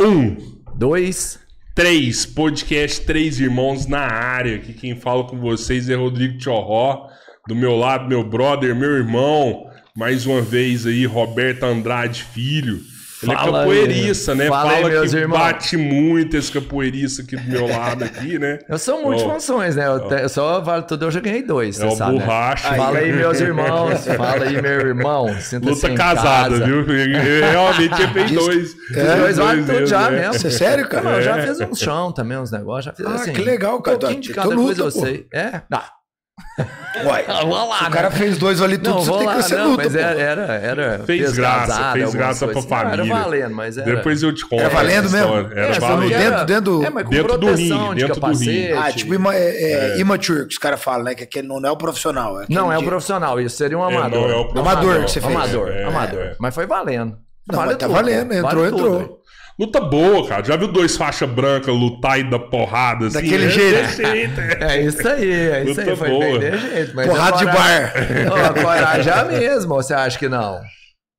Um, Dois. três, podcast Três Irmãos na área. Aqui quem fala com vocês é Rodrigo Tchorró. Do meu lado, meu brother, meu irmão. Mais uma vez aí, Roberto Andrade Filho. Ele é Fala aí. capoeirista, né? Fala aí, Fala meus que irmãos. bate muito esse capoeirista aqui do meu lado aqui, né? Eu sou multifunções, né? Eu, te- eu só vale tudo, eu já ganhei dois, É você sabe. né? borracha. Fala aí, meus irmãos. Fala aí, meu irmão. Luta em casada, casa. viu? Eu realmente já fez dois. Os dois vale tudo mesmo, já né? mesmo. Isso é sério, cara? Não, eu já É. fiz uns chão também, uns negócios. Já fiz Ah, assim. que legal, cara. Um pouquinho de Então cada luta, coisa eu pô. sei. É? Ah, Uai, vou lá, o né? cara fez dois ali tudo, Não, você vou tem lá, que ser não, luta, mas era, era, era Fez graça, pesgasado, fez graça pra coisas. Não, família. era valendo, mas era... Depois eu te conto. Era valendo essa mesmo? Era É, só valendo. dentro- dentro do- é, mas com dentro do de dentro do ringue. capacete. Ah, tipo ima, é, é, immature, que os caras falam, né? Que aquele não é o profissional. É Não, é o profissional, isso seria um É, amador. não é. Amador que você fez. Amador, É, amador. é. Mas foi valendo. Não, Vale mas tá tudo, valendo, vale entrou, entrou. Luta boa, cara. Já viu dois faixa branca lutar e dar porrada assim? Daquele É jeito. desse jeito, é. É isso aí, é isso Luta aí. Foi boa. bem de jeito. Mas Porrada a de coragem- bar. Ô, a coragem é a mesma, ou você acha que não?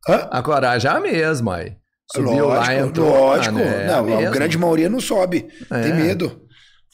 Hã? A coragem é a mesma, aí. Subiu lógico, lá, entrou. lógico. mano, é não, a mesma. grande maioria não sobe. É. Tem medo.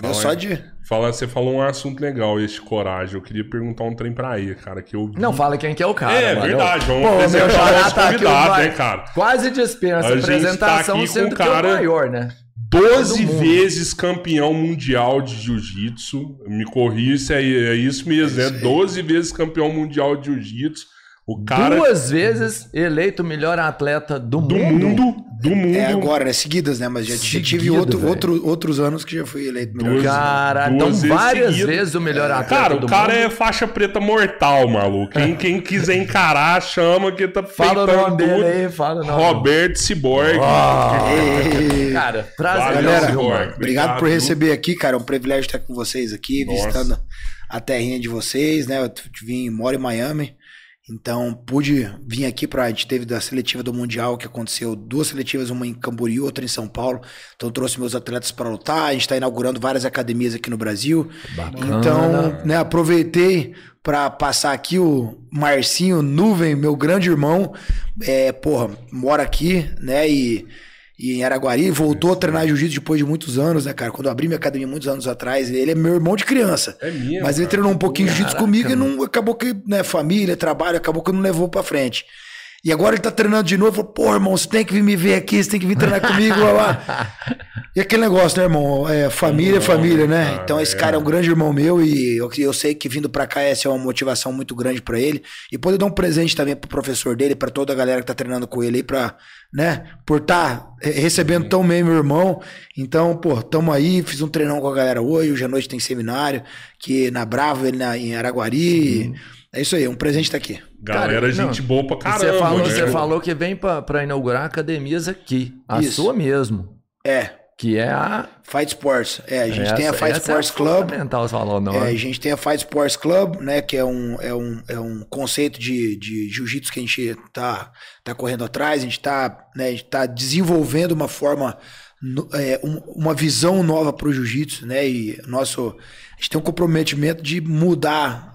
É Fala só aí. de. Fala, você falou um assunto legal, esse coragem. Eu queria perguntar um trem pra ele, cara, que eu vi. Não, fala quem que é o cara. É, mano. verdade, vamos Pô, meu xará tá aqui, vai- né, cara? Quase dispensa A tá apresentação, com sendo que é o cara- maior, né? 12 Todo mundo. vezes campeão mundial de jiu-jitsu. Me corrija, é, é isso mesmo, né? 12 vezes campeão mundial de jiu-jitsu. O cara Duas vezes eleito o melhor atleta do, do mundo. mundo, do mundo. É agora, né? Seguidas, né? Mas já, já tive outro, outro, outros anos que já fui eleito melhor. Duas- Cara, então vezes várias seguidas. vezes o melhor atleta Cara, do o cara mundo. é faixa preta mortal, maluco. Quem, quem quiser encarar, chama que tá Fala o nome dele tudo. aí, fala o nome. Roberto Ciborgue. Ei, Cara, prazer. Galera, Ciborgue. mano? Obrigado por receber aqui, cara. É um privilégio estar com vocês aqui, Nossa. visitando a terrinha de vocês, né? Eu vim, moro em Miami, então pude vir aqui para a gente teve da seletiva do Mundial que aconteceu duas seletivas, uma em Camboriú, outra em São Paulo. Então trouxe meus atletas para lutar. A gente está inaugurando várias academias aqui no Brasil. Bacana. Então, né, aproveitei para passar aqui o Marcinho Nuvem, meu grande irmão, é, porra, mora aqui, né, e, e em Araguari, voltou a treinar jiu-jitsu depois de muitos anos, né, cara, quando eu abri minha academia muitos anos atrás, ele é meu irmão de criança, É mesmo, mas ele cara. treinou um pouquinho jiu-jitsu comigo e mano. não, acabou que, né, família, trabalho, acabou que não levou pra frente. E agora ele tá treinando de novo, pô, irmão, você tem que vir me ver aqui, você tem que vir treinar comigo, lá, lá. E aquele negócio, né, irmão? É, família é família, né? cara, Então esse é. cara é um grande irmão meu e eu, eu sei que vindo pra cá essa é uma motivação muito grande pra ele. E poder dar um presente também pro professor dele, pra toda a galera que tá treinando com ele aí, pra, né, por tá eh, recebendo tão bem meu irmão. Então, pô, tamo aí, fiz um treinão com a galera hoje, hoje à noite tem seminário, que na Bravo, ele na, em Araguari. É isso aí, um presente tá aqui. Galera, Cara, gente não. boa pra caramba. Você falou, né? você falou que vem pra, pra inaugurar academias aqui. A Isso. sua mesmo. É, Que é a. Fight Sports. É, a gente essa, tem a Fight essa Sports é Club. falou, não. É, a gente tem a Fight Sports Club, né? Que é um, é um, é um conceito de, de jiu-jitsu que a gente tá, tá correndo atrás, a gente tá, né, a gente tá desenvolvendo uma forma, no- é, um- uma visão nova pro jiu-jitsu, né? E nosso, a gente tem um comprometimento de mudar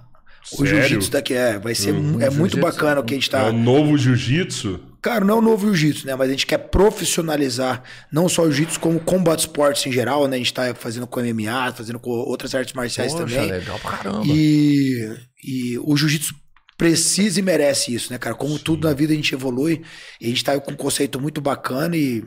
o jiu-jitsu daqui. É, vai ser, é muito bacana o que a gente É tá. o novo jiu-jitsu. Cara, não é o novo jiu-jitsu, né? Mas a gente quer profissionalizar não só o jiu-jitsu, como combat sports em geral, né? A gente tá fazendo com MMA, fazendo com outras artes marciais Poxa, também. legal pra caramba. E, e o jiu-jitsu precisa e merece isso, né, cara? Como tudo na vida a gente evolui, e a gente tá com um conceito muito bacana e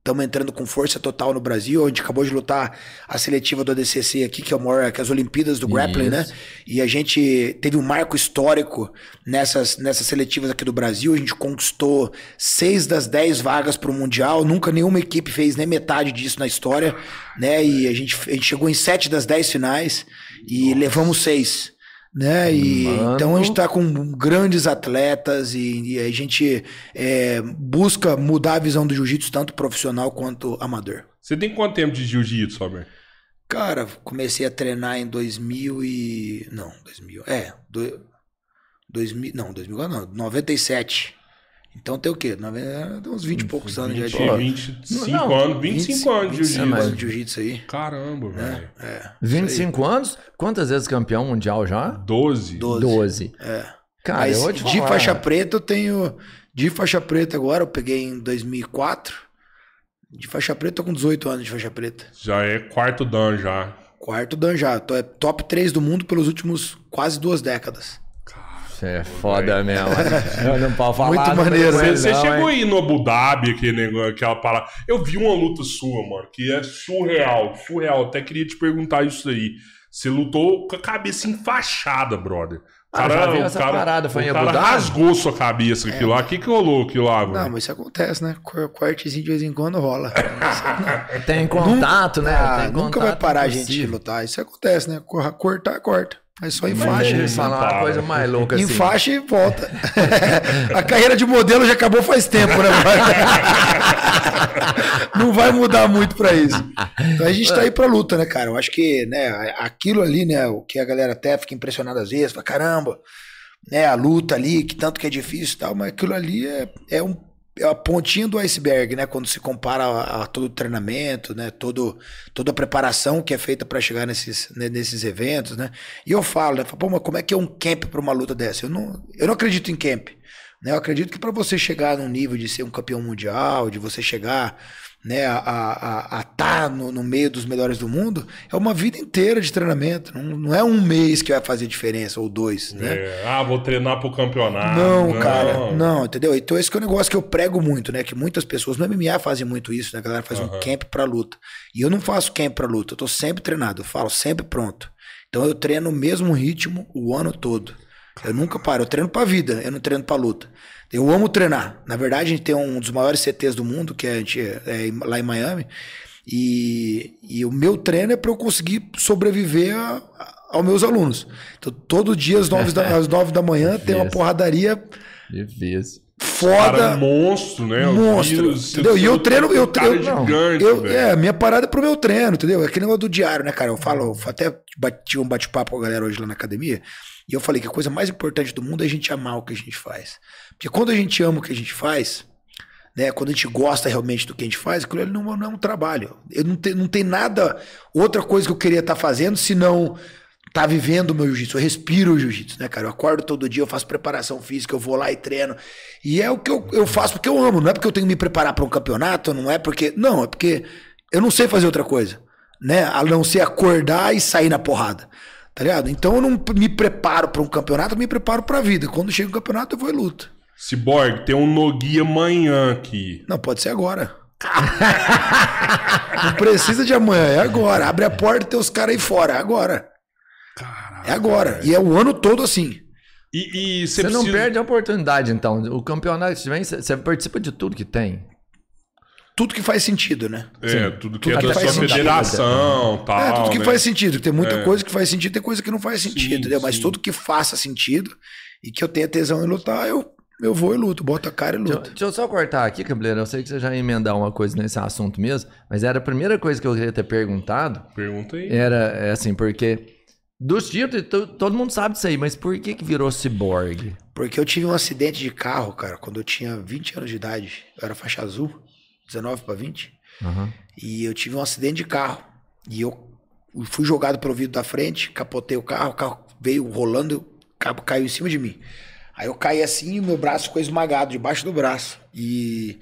estamos entrando com força total no Brasil. A gente acabou de lutar a seletiva do ADCC aqui, que é, o maior, que é as Olimpíadas do Grappling, né? Isso. E a gente teve um marco histórico nessas, nessas seletivas aqui do Brasil. A gente conquistou seis das dez vagas para o Mundial. Nunca nenhuma equipe fez nem metade disso na história, né? E a gente, a gente chegou em sete das dez finais e levamos seis. Né? E, Mano. então a gente tá com grandes atletas e, e a gente é, busca mudar a visão do jiu-jitsu, tanto profissional quanto amador. Você tem quanto tempo de jiu-jitsu, Robert? Cara, comecei a treinar em 2000 e... Não, 2000... É, do, 2000... Não, 2000 não, 97. Então tem o quê? Nove- Tem uns 20 e poucos anos já de... 20, 25 Não, anos, 25 anos de 25 jiu-jitsu. anos de jiu-jitsu aí. Caramba, velho. É, 25 anos? Quantas vezes campeão mundial já? 12. 12. 12. É. Cara, Mas eu de falar. faixa preta eu tenho. De faixa preta agora, eu peguei em 2004. De faixa preta, tô com 18 anos de faixa preta. Já é quarto dan já. Quarto dan já. Tô, é top 3 do mundo pelos últimos quase duas décadas. Você é foda mesmo. Eu não posso falar. Muito não maneiro, falei com Você, você não, chegou hein? aí no Abu Dhabi, aquele negócio, aquela parada. Eu vi uma luta sua, mano, que é surreal, surreal. Até queria te perguntar isso aí. Você lutou com a cabeça enfaixada, brother. O Ah, já vi essa parada, foi em cara Abu Dhabi? rasgou sua cabeça aqui lá. O que que rolou aqui lá, Não, mano? mas isso acontece, né? Cor- Cortezinho de vez em quando rola. Tem contato, né? Ah, Tem nunca vai contato parar a gente de lutar. Isso acontece, né? Cor- Cortar, corta. Mas só em faixa. falar para. uma coisa mais louca Em assim. faixa e volta. a carreira de modelo já acabou faz tempo, né? Não vai mudar muito pra isso. Então a gente tá aí pra luta, né, cara? Eu acho que, né, aquilo ali, né, o que a galera até fica impressionada às vezes, fala, caramba, né, a luta ali, que tanto que é difícil e tal, mas aquilo ali é, é um a pontinha do iceberg, né? Quando se compara a, a todo o treinamento, né? Todo, toda a preparação que é feita para chegar nesses, né, nesses eventos, né? E eu falo, né? Pô, mas como é que é um camp para uma luta dessa? Eu não, eu não acredito em camp. Né? Eu acredito que para você chegar num nível de ser um campeão mundial, de você chegar né, a estar a, a tá no, no meio dos melhores do mundo, é uma vida inteira de treinamento. Não, não é um mês que vai fazer diferença, ou dois, né? É, ah, vou treinar pro campeonato. Não, cara, não, entendeu? Então esse que é o negócio que eu prego muito, né? Que muitas pessoas no MMA fazem muito isso, né? A galera faz um Aham. camp pra luta. E eu não faço camp pra luta, eu tô sempre treinado, eu falo sempre pronto. Então eu treino o mesmo ritmo o ano todo. Eu nunca paro, eu treino pra vida, eu não treino pra luta. Eu amo treinar. Na verdade, a gente tem um dos maiores CTs do mundo, que é, a gente- é em- lá em Miami. E, e o meu treino é para eu conseguir sobreviver a- a- aos meus alunos. Então, todo dia às nove da, às nove da manhã tem uma porradaria. Cara, foda. monstro, né? Monstro, vi, você- entendeu? E eu treino- eu cara treino- não, gigante, Eu, é, a minha parada é pro meu treino, entendeu? É aquele negócio do diário, né, cara? Eu falo, eu até bati um bate-papo com a galera hoje lá na academia, e eu falei que a coisa mais importante do mundo é a gente amar o que a gente faz. Porque quando a gente ama o que a gente faz, né, quando a gente gosta realmente do que a gente faz, aquilo ali não, não é um trabalho. Eu não, tem, não tem nada, outra coisa que eu queria estar fazendo, senão tá vivendo o meu jiu-jitsu. Eu respiro o jiu-jitsu, né, cara? Eu acordo todo dia, eu faço preparação física, eu vou lá e treino. E é o que eu, eu faço porque eu amo, não é porque eu tenho que me preparar para um campeonato, não é porque. Não, é porque eu não sei fazer outra coisa, né? A não ser acordar e sair na porrada. Tá ligado? Então eu não me preparo para um campeonato, eu me preparo pra vida. Quando chega o campeonato, eu vou e luto. Cyborg, tem um Noguia amanhã aqui. Não, pode ser agora. não precisa de amanhã, é agora. Abre a porta e tem os caras aí fora, é agora. Caralho. É agora. E é o ano todo assim. E, e você Você não precisa- perde a oportunidade, então. O campeonato que vem, você participa de tudo que tem. Tudo que faz sentido, né? É, tudo que Tudo é que da faz sua sentido. federação tal. é, tudo que né? faz sentido. Tem muita É. coisa que faz sentido, tem coisa que não faz sentido, Sim, entendeu? Mas sim. tudo que faça sentido e que eu tenha tesão em lutar, eu, eu vou e luto. Boto a cara e Deixa, luto. deixa eu só cortar aqui, Cabeleiro. Eu sei que você já ia emendar uma coisa nesse assunto mesmo, mas era a primeira coisa que eu queria ter perguntado. Pergunta aí. Era é assim, porque dos títulos, to- todo mundo sabe disso aí, mas por que que virou ciborgue? Porque eu tive um acidente de carro, cara, quando eu tinha 20 anos de idade. Eu era faixa azul, 19 para 20. Aham. E eu tive um acidente de carro. E eu fui jogado pelo vidro da frente, capotei o carro, o carro veio rolando, o cabo caiu em cima de mim. Aí eu caí assim e meu braço ficou esmagado debaixo do braço. E.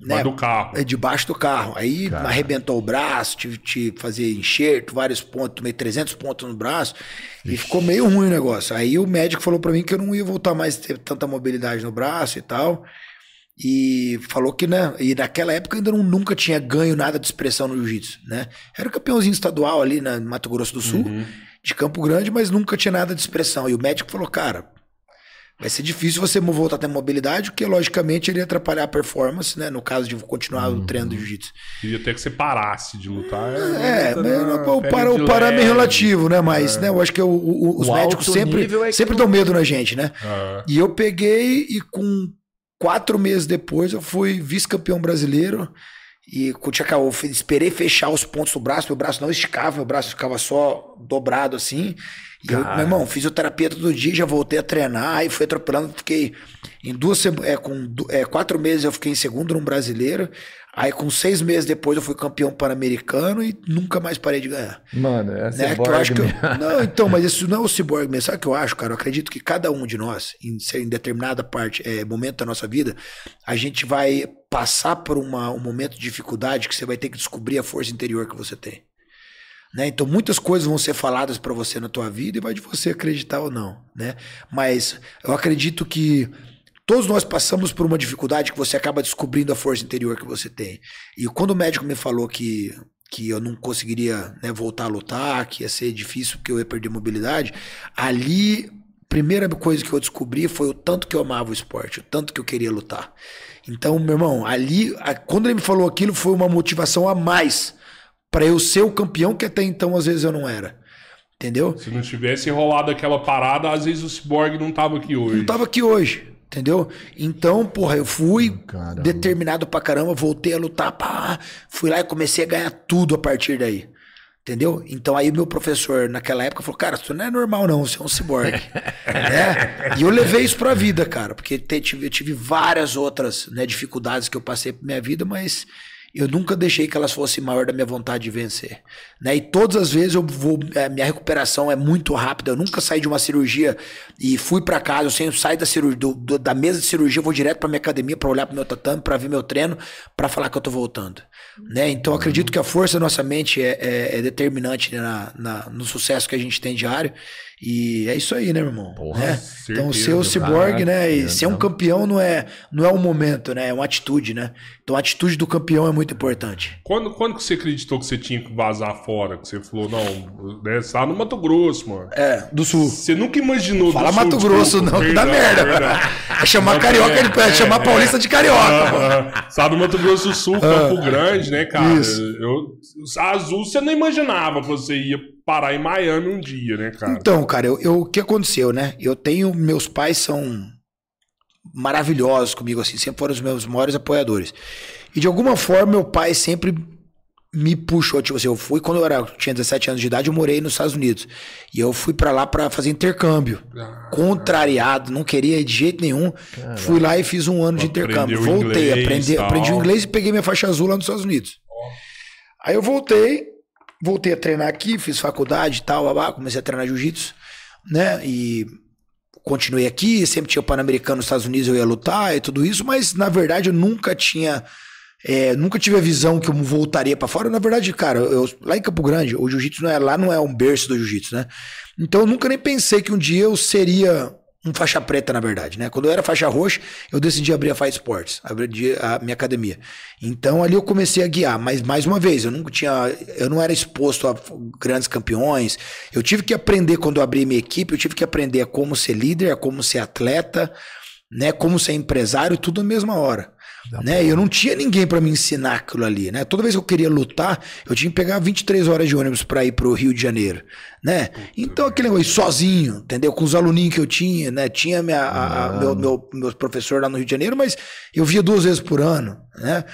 Mas do carro. É debaixo do carro. Aí arrebentou o braço, tive que fazer enxerto, vários pontos, tomei 300 pontos no braço e ficou meio ruim o negócio. Aí o médico falou pra mim que eu não ia voltar mais a ter tanta mobilidade no braço e tal. E falou que, né? E naquela época eu ainda não, nunca tinha ganho nada de expressão no jiu-jitsu, né? Era campeãozinho estadual ali na no Mato Grosso do Sul, de Campo Grande, mas nunca tinha nada de expressão. E o médico falou, cara, vai ser difícil você voltar a ter mobilidade, porque logicamente ele ia atrapalhar a performance, né? No caso de continuar o treino do jiu-jitsu. Queria até que você parasse de lutar. É, mas né? o, Pega para, de o para é meio relativo, né? Mas, né, eu acho que o- o- os O médicos sempre, é sempre tu- dão medo na gente, né? Ah, E eu peguei e com quatro meses depois eu fui vice-campeão brasileiro. E tinha, eu esperei fechar os pontos do braço, meu braço não esticava, meu braço ficava só dobrado assim. E eu, meu irmão, fisioterapia todo dia, já voltei a treinar, aí fui atropelando, fiquei em duas é, com é, quatro meses eu fiquei em segundo no brasileiro. Aí com seis meses depois eu fui campeão pan-americano e nunca mais parei de ganhar. Mano, é Né? Que eu acho que eu-. Não, então, mas isso não é o cyborg mesmo. Sabe o que eu acho, cara? Eu acredito que cada um de nós, em, em determinada parte, é, momento da nossa vida, a gente vai passar por uma, um momento de dificuldade que você vai ter que descobrir a força interior que você tem. Né? Então muitas coisas vão ser faladas pra você na tua vida e vai de você acreditar ou não, né? Mas eu acredito que todos nós passamos por uma dificuldade que você acaba descobrindo a força interior que você tem. E quando o médico me falou que que eu não conseguiria né, voltar a lutar, que ia ser difícil porque eu ia perder mobilidade, ali primeira coisa que eu descobri foi o tanto que eu amava o esporte, o tanto que eu queria lutar. Então, meu irmão, ali, a- quando ele me falou aquilo, foi uma motivação a mais para eu ser o campeão que até então às vezes eu não era. Entendeu? Se não tivesse rolado aquela parada, às vezes o Cyborg não tava aqui hoje. Não tava aqui hoje. Entendeu? Então, porra, eu fui Caramba. determinado pra caramba, voltei a lutar, pá, fui lá e comecei a ganhar tudo a partir daí. Entendeu? Então aí meu professor naquela época falou, cara, isso não é normal não, você é um ciborgue. né? E eu levei isso pra vida, cara, porque tive, eu tive várias outras né, dificuldades que eu passei pra minha vida, mas eu nunca deixei que elas fossem maior da minha vontade de vencer. Né? E todas as vezes eu vou, é, minha recuperação é muito rápida, eu nunca saí de uma cirurgia e fui pra casa, eu sempre saio da cirurgia, do- do- da mesa de cirurgia, vou direto pra minha academia pra olhar pro meu tatame, pra ver meu treino, pra falar que eu tô voltando. Né? Então acredito que a força da nossa mente é, é- é determinante né, na, na- no sucesso que a gente tem diário. E é isso aí, né, meu irmão? Porra, Né? certeza, Então, ser o ciborgue, né? E É, ser um campeão não é, não é um momento, né? É uma atitude, né? Então a atitude do campeão é muito importante. Quando, quando que você acreditou que você tinha que vazar fora? Que você falou, não, né, você tava no Mato Grosso, mano. É, do sul. Você nunca imaginou Fala do Sul, Mato Grosso, desculpa, não, que dá merda. perdão. É chamar carioca, de- é chamar paulista de carioca. Ah, Sabe do Mato Grosso do Sul, Campo Grande, né, cara? Isso. Eu, azul você não imaginava que você ia parar em Miami um dia, né, cara? Então, cara, eu, eu- o que aconteceu, né? Eu tenho. Meus pais são maravilhosos comigo, assim, sempre foram os meus maiores apoiadores. E de alguma forma, meu pai sempre me puxou. Tipo assim, eu fui quando eu era, tinha 17 anos de idade, eu morei nos Estados Unidos. E eu fui pra lá pra fazer intercâmbio. Ah, Contrariado, não queria ir de jeito nenhum. Fui lá e fiz um ano de intercâmbio. Voltei, inglês, aprendi, tal. aprendi o inglês e peguei minha faixa azul lá nos Estados Unidos. Aí eu voltei, voltei a treinar aqui, fiz faculdade e tal, babá, comecei a treinar jiu-jitsu, né? E continuei aqui, sempre tinha o Pan-Americano nos Estados Unidos, eu ia lutar e tudo isso, mas na verdade eu nunca tinha. é, nunca tive a visão que eu voltaria pra fora. Na verdade, cara, eu, lá em Campo Grande, o jiu-jitsu não é, lá não é um berço do jiu-jitsu, né? Então eu nunca nem pensei que um dia eu seria um faixa preta, na verdade, né? Quando eu era faixa roxa, eu decidi abrir a Fight Sports, abrir a minha academia. Então ali eu comecei a guiar, mas mais uma vez, eu nunca tinha, eu não era exposto a grandes campeões. Eu tive que aprender quando eu abri minha equipe, eu tive que aprender a como ser líder, a como ser atleta, né, como ser empresário, tudo na mesma hora. Né? E eu não tinha ninguém pra me ensinar aquilo ali, né? Toda vez que eu queria lutar, eu tinha que pegar 23 horas de ônibus pra ir pro Rio de Janeiro, né? Então aquele negócio sozinho, entendeu? Com os aluninhos que eu tinha, né? Tinha minha, a- a- meu, meu, meu professor lá no Rio de Janeiro, mas eu via duas vezes por ano, né?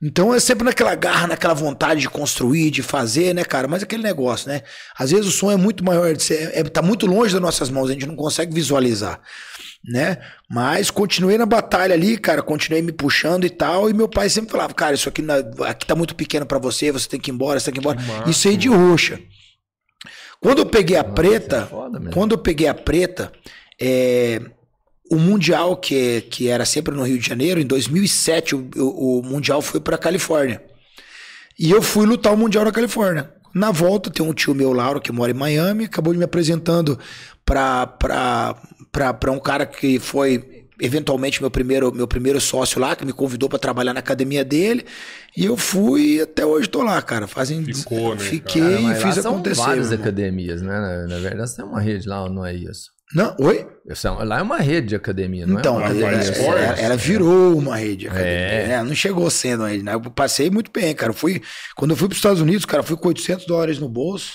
Então é sempre naquela garra, naquela vontade de construir, de fazer, né, cara? Mas aquele negócio, né? Às vezes o sonho é muito maior, de ser- é, tá muito longe das nossas mãos, a gente não consegue visualizar, né? Mas continuei na batalha ali, cara, continuei me puxando e tal, e meu pai sempre falava, cara, isso aqui, na- aqui tá muito pequeno pra você, você tem que ir embora, você tem que ir embora. massa, Isso aí de roxa. Quando eu peguei a preta, é quando eu peguei a preta, é, o Mundial, que, que era sempre no Rio de Janeiro, em 2007, o, o- o Mundial foi pra Califórnia. E eu fui lutar o Mundial na Califórnia. Na volta, tem um tio meu, Lauro, que mora em Miami, acabou de me apresentando pra, pra, pra, pra um cara que foi eventualmente meu primeiro, meu primeiro sócio lá, que me convidou pra trabalhar na academia dele. E eu fui e até hoje tô lá, cara. Fazem, Ficou, né, Fiquei Cara, e fiz são acontecer. várias meu irmão. academias, né? Na, na verdade, tem uma rede lá, não é isso? Não, oi? São- Lá é uma rede de academia, não Então, é uma Ela ela, faz rede. esporte? ela- ela virou uma rede academia, É. né? Não chegou sendo uma rede, né? Eu passei muito bem, cara. Eu Fui, quando eu fui para os Estados Unidos, cara, fui com 800 dólares no bolso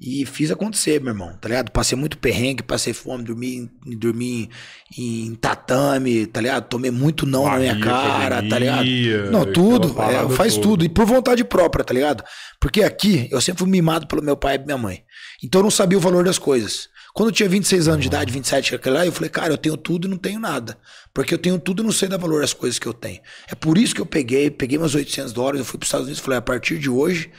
e fiz acontecer, meu irmão, tá ligado? Passei muito perrengue, passei fome, dormi, dormi em tatame, tá ligado? Tomei muito não na minha cara, tá ligado? academia, Não, tudo, é, faz toda. tudo. E por vontade própria, tá ligado? Porque aqui eu sempre fui mimado pelo meu pai e minha mãe. Então eu não sabia o valor das coisas. Quando eu tinha 26 anos de idade, 27, aquele lá, eu falei, cara, eu tenho tudo e não tenho nada. Porque eu tenho tudo e não sei dar valor às coisas que eu tenho. É por isso que eu peguei, peguei meus 800 dólares, eu fui para os Estados Unidos e falei, a partir de hoje,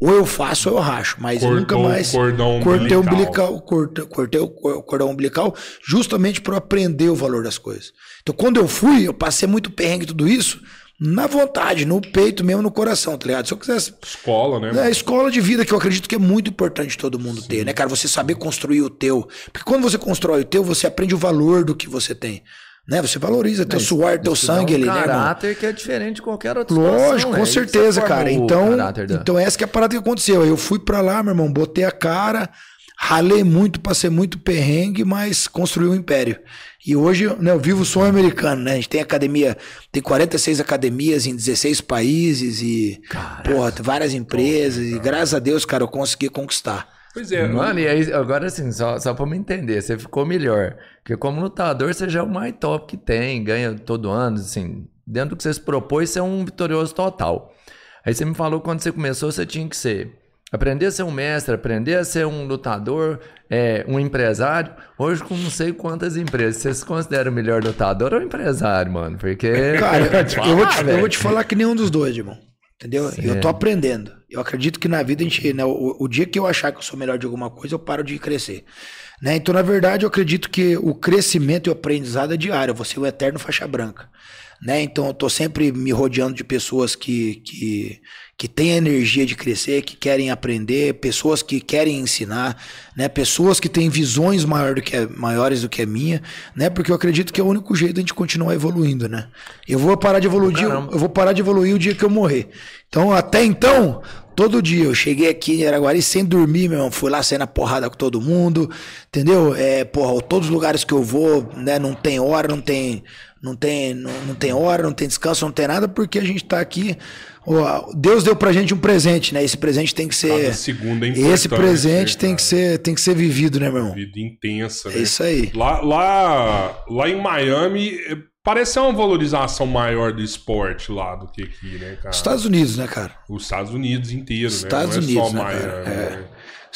ou eu faço ou eu racho, mas Cortou nunca mais cordão cortei o umbilical. umbilical, cortei, cortei o cor- cordão umbilical justamente para aprender o valor das coisas. Então, quando eu fui, eu passei muito perrengue tudo isso na vontade, no peito mesmo, no coração, tá ligado? Se eu quisesse Escola, né? é a escola de vida que eu acredito que é muito importante todo mundo ter, né, cara? Você saber construir o teu. Porque quando você constrói o teu, você aprende o valor do que você tem. Né? Você valoriza teu suor, teu sangue um ali, né, irmão? caráter que é diferente de qualquer outra Lógico, situação, com é certeza, cara. Então, caráter da- então essa que é a parada que aconteceu. Eu fui pra lá, meu irmão, botei a cara, ralei muito, passei muito perrengue, mas construí um império. E hoje, né, eu vivo o sonho americano, né? A gente tem academia, tem 46 academias em 16 países e, porra, tem várias empresas e graças a Deus, cara, eu consegui conquistar. Pois é. Mano, e aí, agora assim, só, só pra me entender, você ficou melhor. Porque como lutador, você já é o mais top que tem, ganha todo ano, assim, dentro do que você se propôs, você é um vitorioso total. Aí você me falou que quando você começou, você tinha que ser. Aprender a ser um mestre, aprender a ser um lutador, é, um empresário. Hoje, com não sei quantas empresas, você se considera o melhor lutador ou empresário, mano? Porque. Cara, eu, eu vou te, eu vou te falar que nenhum dos dois, irmão. Entendeu? Eu tô aprendendo. Eu acredito que na vida a gente, né, o, o dia que eu achar que eu sou melhor de alguma coisa, eu paro de crescer. Né? Então, na verdade, eu acredito que o crescimento e o aprendizado é diário. Você é o eterno faixa branca. Né? Então, eu tô sempre me rodeando de pessoas que, que, que têm a energia de crescer, que querem aprender, pessoas que querem ensinar, né? pessoas que têm visões maior do que maiores do que a minha, né? porque eu acredito que é o único jeito de a gente continuar evoluindo. Né? Eu vou parar de evoluir, Caramba. eu vou parar de evoluir o dia que eu morrer. Então, até então, todo dia eu cheguei aqui em Araguari sem dormir, meu irmão. Fui lá saindo a porrada com todo mundo, entendeu? É, porra, todos os lugares que eu vou, né, não tem hora, não tem. Não tem, não, não tem hora, não tem descanso, não tem nada, porque a gente tá aqui. Deus deu pra gente um presente, né? Esse presente tem que ser. Cada segundo é importante. Esse presente tem cara. que ser, tem que ser vivido, né, meu irmão? Vida intensa, né? É isso aí. Lá, lá, lá em Miami, eh, parece ser uma valorização maior do esporte lá do que aqui, né, cara? Estados Unidos, né, cara? Os Estados Unidos inteiro, Estados né? Não é Unidos, só né, Miami. cara? né?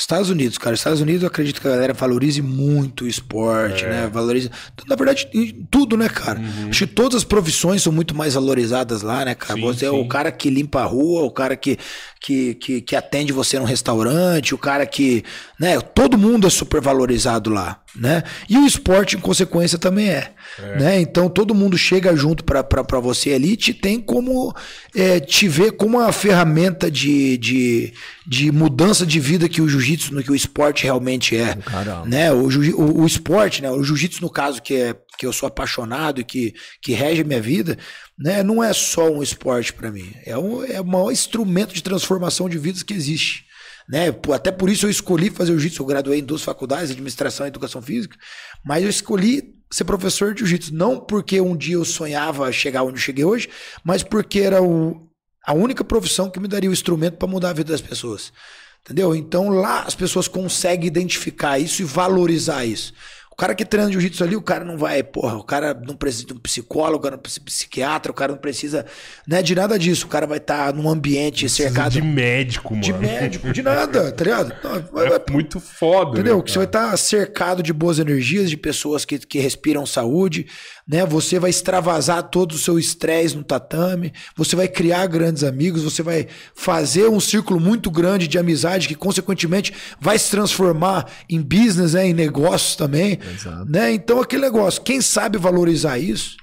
Estados Unidos, cara. Estados Unidos eu acredito que a galera valorize muito o esporte, né? Valoriza. Na verdade, tudo, né, cara? Acho que todas as profissões são muito mais valorizadas lá, né, cara? Sim, você é sim. o cara que limpa a rua, o cara que, que, que, que atende você num restaurante, o cara que. Né? Todo mundo é super valorizado lá, né? E o esporte, em consequência, também é. Né? Então todo mundo chega junto pra você ali e te tem como é, te ver como uma ferramenta de, de, de mudança de vida que o jiu-jitsu, no que o esporte realmente é. Caramba. Né? O, o, o esporte, né? o jiu-jitsu, no caso, que, é, que eu sou apaixonado e que, que rege a minha vida, né? não é só um esporte pra mim. É, um, é o maior instrumento de transformação de vidas que existe. Né? Até por isso eu escolhi fazer jiu-jitsu. Eu graduei em duas faculdades, administração e educação física, mas eu escolhi ser professor de jiu-jitsu. Não porque um dia eu sonhava chegar onde eu cheguei hoje, mas porque era o, a única profissão que me daria o instrumento para mudar a vida das pessoas. Entendeu? Então lá as pessoas conseguem identificar isso e valorizar isso. O cara que treina jiu-jitsu ali, o cara não vai, porra, o cara não precisa de um psicólogo, o cara não precisa de psiquiatra, o cara não precisa né, de nada disso. O cara vai estar num ambiente cercado de médico, mano. de médico, de nada, tá ligado? Não, vai- É muito foda, Entendeu? né, que você vai estar cercado de boas energias, de pessoas que, que respiram saúde, né? Você vai extravasar todo o seu estresse no tatame, você vai criar grandes amigos, você vai fazer um círculo muito grande de amizade que, consequentemente, vai se transformar em business, né? em negócios também. Exato. Né? Então, aquele negócio, quem sabe valorizar isso,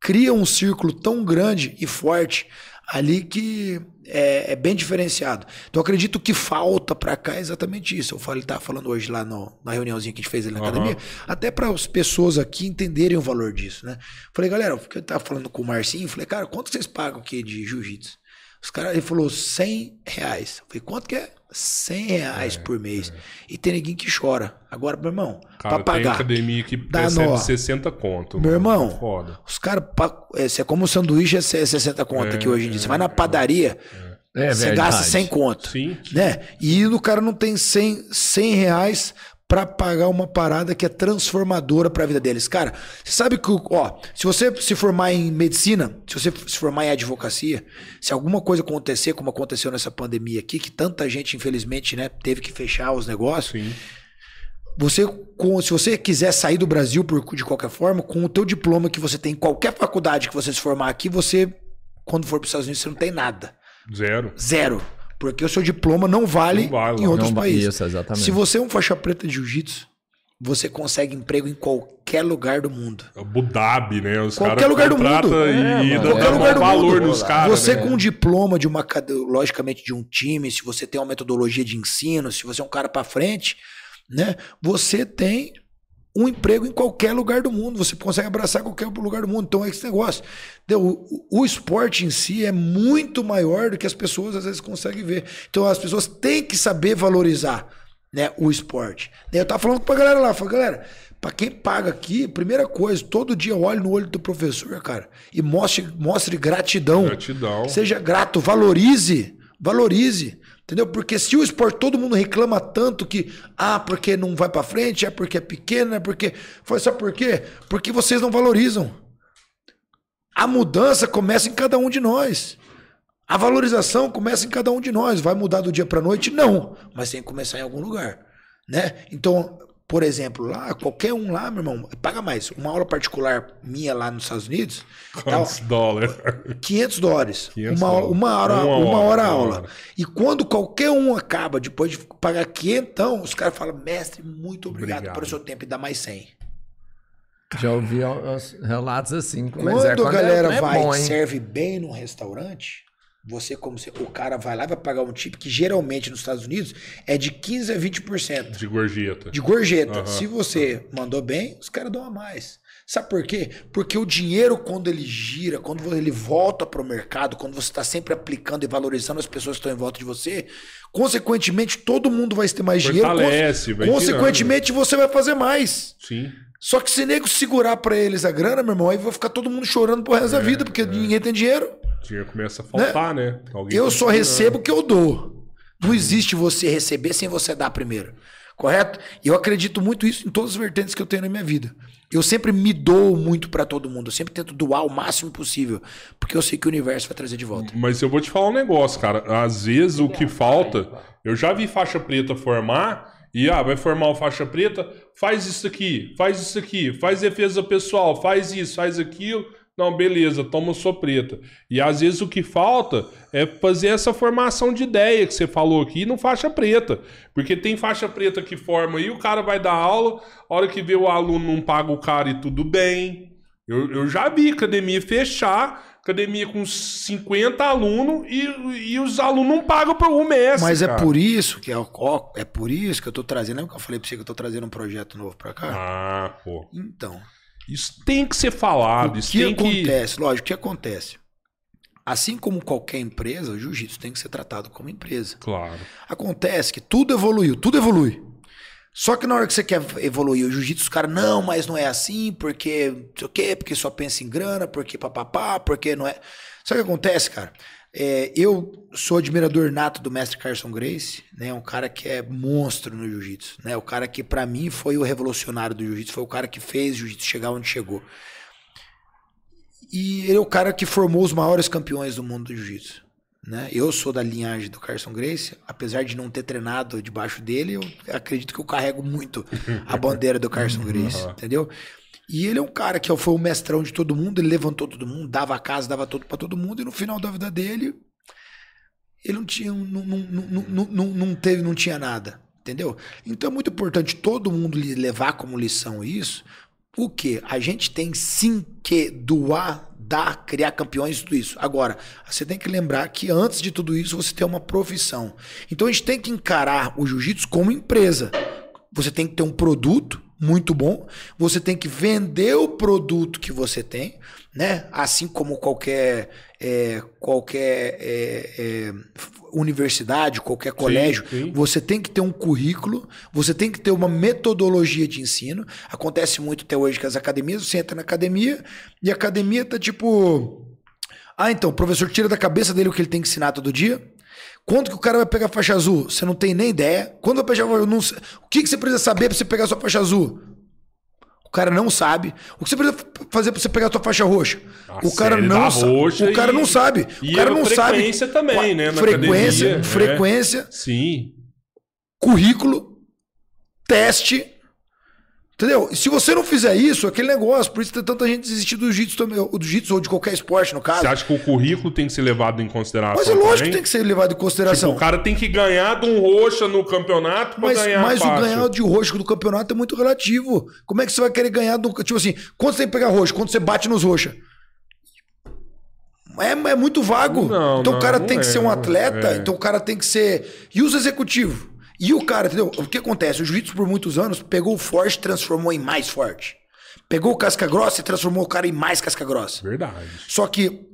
cria um círculo tão grande e forte ali que é, é bem diferenciado. Então, eu acredito que falta pra cá é exatamente isso. Eu falei, tava falando hoje lá no- na reuniãozinha que a gente fez ali na Aham. academia, até para as pessoas aqui entenderem o valor disso, né? Falei, galera, porque eu tava falando com o Marcinho, falei, cara, quanto vocês pagam aqui de jiu-jitsu? Os caras, ele falou 100 reais. Eu falei, quanto que é? 100 reais por mês. E tem ninguém que chora. Agora, meu irmão, Cara, pra tem pagar. academia que Dá recebe nó. 60 conto. Meu mano. irmão, Foda. os caras. É como o sanduíche é 60 conto aqui hoje em dia. Você vai na padaria, É você gasta 100 conto. Sim. Né? E o cara não tem 100, 100 reais pra pagar uma parada que é transformadora pra vida deles. Cara, você sabe que, ó, se você se formar em medicina, se você se formar em advocacia, se alguma coisa acontecer, como aconteceu nessa pandemia aqui, que tanta gente, infelizmente, né, teve que fechar os negócios, Sim. Você, com- se você quiser sair do Brasil por, de qualquer forma, com o teu diploma que você tem em qualquer faculdade que você se formar aqui, você, quando for para os Estados Unidos, você não tem nada. Zero. Zero. Porque o seu diploma não vale Não vale em outros Não países. Isso, exatamente. Se você é um faixa preta de jiu-jitsu, você consegue emprego em qualquer lugar do mundo. Abu Dhabi, né? Os Qualquer lugar do mundo. E, É, e mano. Qualquer maior lugar do valor mundo. nos caras. você né? com um diploma de uma logicamente de um time, se você tem uma metodologia de ensino, se você é um cara pra frente, né? Você tem um emprego em qualquer lugar do mundo. Você consegue abraçar qualquer lugar do mundo. Então é esse negócio. Entendeu? O, o esporte em si é muito maior do que as pessoas às vezes conseguem ver. Então as pessoas têm que saber valorizar, né, o esporte. Eu tava falando pra galera lá, falei, galera, pra quem paga aqui, primeira coisa, todo dia olhe no olho do professor, cara, e mostre, mostre gratidão. Gratidão. Seja grato, valorize, valorize. Entendeu? Porque se o esporte todo mundo reclama tanto que, ah, porque não vai pra frente, é porque é pequeno, é porque. Foi só por quê? Porque vocês não valorizam. A mudança começa em cada um de nós. A valorização começa em cada um de nós. Vai mudar do dia pra noite? Não. Mas tem que começar em algum lugar. Né? Então, por exemplo, lá, qualquer um lá, meu irmão, paga mais. Uma aula particular minha lá nos Estados Unidos, tá, Quantos dólares? 500 dólares. 500 uma, hora, dólares. uma hora, Uma uma hora, aula. hora. E quando qualquer um acaba, depois de pagar 500, então, os caras falam, mestre, muito obrigado, Obrigado. pelo seu tempo e dá mais 100. Já ouvi os relatos assim. Mas Quando é, a é- galera é vai bom, e serve bem num restaurante, você como se, o cara vai lá e vai pagar um tip que geralmente nos Estados Unidos é de 15 a 20% De gorjeta. de gorjeta. Aham. Se você mandou bem, os caras dão a mais. Sabe por quê? Porque o dinheiro, quando ele gira, quando ele volta para o mercado, quando você está sempre aplicando e valorizando as pessoas que estão em volta de você, consequentemente todo mundo vai ter mais dinheiro. Fortalece, vai consequentemente você vai fazer mais. Sim. Só que se nego segurar para eles a grana, meu irmão, aí vai ficar todo mundo chorando pro resto da vida, porque ninguém tem dinheiro. O dinheiro começa a faltar, né? Alguém Eu só recebo o que eu dou. Não existe você receber sem você dar primeiro. Correto? E eu acredito muito isso em todas as vertentes que eu tenho na minha vida. Eu sempre me dou muito pra todo mundo. Eu sempre tento doar o máximo possível. Porque eu sei que o universo vai trazer de volta. Mas eu vou te falar um negócio, cara. Às vezes o que falta. Eu já vi faixa preta formar. E ah, vai formar o faixa preta, faz isso aqui, faz isso aqui, faz defesa pessoal, faz isso, faz aquilo. Não, beleza, toma sua preta. E às vezes o que falta é fazer essa formação de ideia que você falou aqui no faixa preta. Porque tem faixa preta que forma aí, o cara vai dar aula, a hora que vê o aluno não paga o cara e tudo bem. Eu, eu já vi academia fechar, academia com 50 alunos e, e os alunos não pagam para o mestre. Mas é cara. por isso que é, é por isso que eu tô trazendo. Lembra que eu falei pra você que eu tô trazendo um projeto novo pra cá? Ah, pô. Então. Isso tem que ser falado. O que tem que. acontece? Lógico, o que acontece? Assim como qualquer empresa, o jiu-jitsu tem que ser tratado como empresa. Claro. Acontece que tudo evoluiu, tudo evolui. Só que na hora que você quer evoluir o jiu-jitsu, os caras, não, mas não é assim, porque não sei o quê, porque só pensa em grana, porque papapá, porque não é. Sabe o que acontece, cara? É, eu sou admirador nato do mestre Carson Grace, né? Um cara que é monstro no jiu-jitsu, né? O cara que pra mim foi o revolucionário do jiu-jitsu, foi o cara que fez o jiu-jitsu chegar onde chegou. E ele é o cara que formou os maiores campeões do mundo do jiu-jitsu. Né? Eu sou da linhagem do Carson Grace, apesar de não ter treinado debaixo dele, eu acredito que eu carrego muito a bandeira do Carson Grace, entendeu? E ele é um cara que foi o mestrão de todo mundo, ele levantou todo mundo, dava a casa, dava tudo pra todo mundo, e no final da vida dele, ele não tinha, não, não, não, não, não, teve, não tinha nada, entendeu? Então é muito importante todo mundo levar como lição isso, o que? A gente tem sim que doar, dar, criar campeões, tudo isso. Agora, você tem que lembrar que antes de tudo isso você tem uma profissão. Então a gente tem que encarar o jiu-jitsu como empresa. Você tem que ter um produto muito bom, você tem que vender o produto que você tem, né? Assim como qualquer é, qualquer é, é, universidade, qualquer colégio, sim. você tem que ter um currículo, você tem que ter uma metodologia de ensino. Acontece muito até hoje que as academias, você entra na academia e a academia tá tipo. Ah, então, o professor tira da cabeça dele o que ele tem que ensinar todo dia. Quando que o cara vai pegar faixa azul? Você não tem nem ideia. Quando vai pegar eu não sei- O que, que você precisa saber pra você pegar sua faixa azul? O cara não sabe. O que você precisa fazer pra você pegar sua faixa roxa? A o cara não sabe. O cara e- não sabe. o cara a não sabe. frequência também, né, na Frequência, academia, é. frequência, Sim. currículo, teste, Entendeu? E se você não fizer isso, aquele negócio, por isso tem tanta gente desistir do jiu-jitsu também, ou do jiu-jitsu ou de qualquer esporte, no caso. Você acha que o currículo tem que ser levado em consideração? Mas é lógico também? que tem que ser levado em consideração. Tipo, o cara tem que ganhar de um roxa no campeonato pra Mas, ganhar mas a o ganhar de roxo do campeonato é muito relativo. Como é que você vai querer ganhar do. Tipo assim, quando você tem que pegar roxo? Quando você bate nos roxa? É, é muito vago. Não, então não, o cara tem que é, ser um atleta, é. então o cara tem que ser. E os executivos? E o cara, entendeu? O que acontece? O jiu-jitsu por muitos anos pegou o forte e transformou em mais forte. Pegou o casca grossa e transformou o cara em mais casca grossa. Verdade. Só que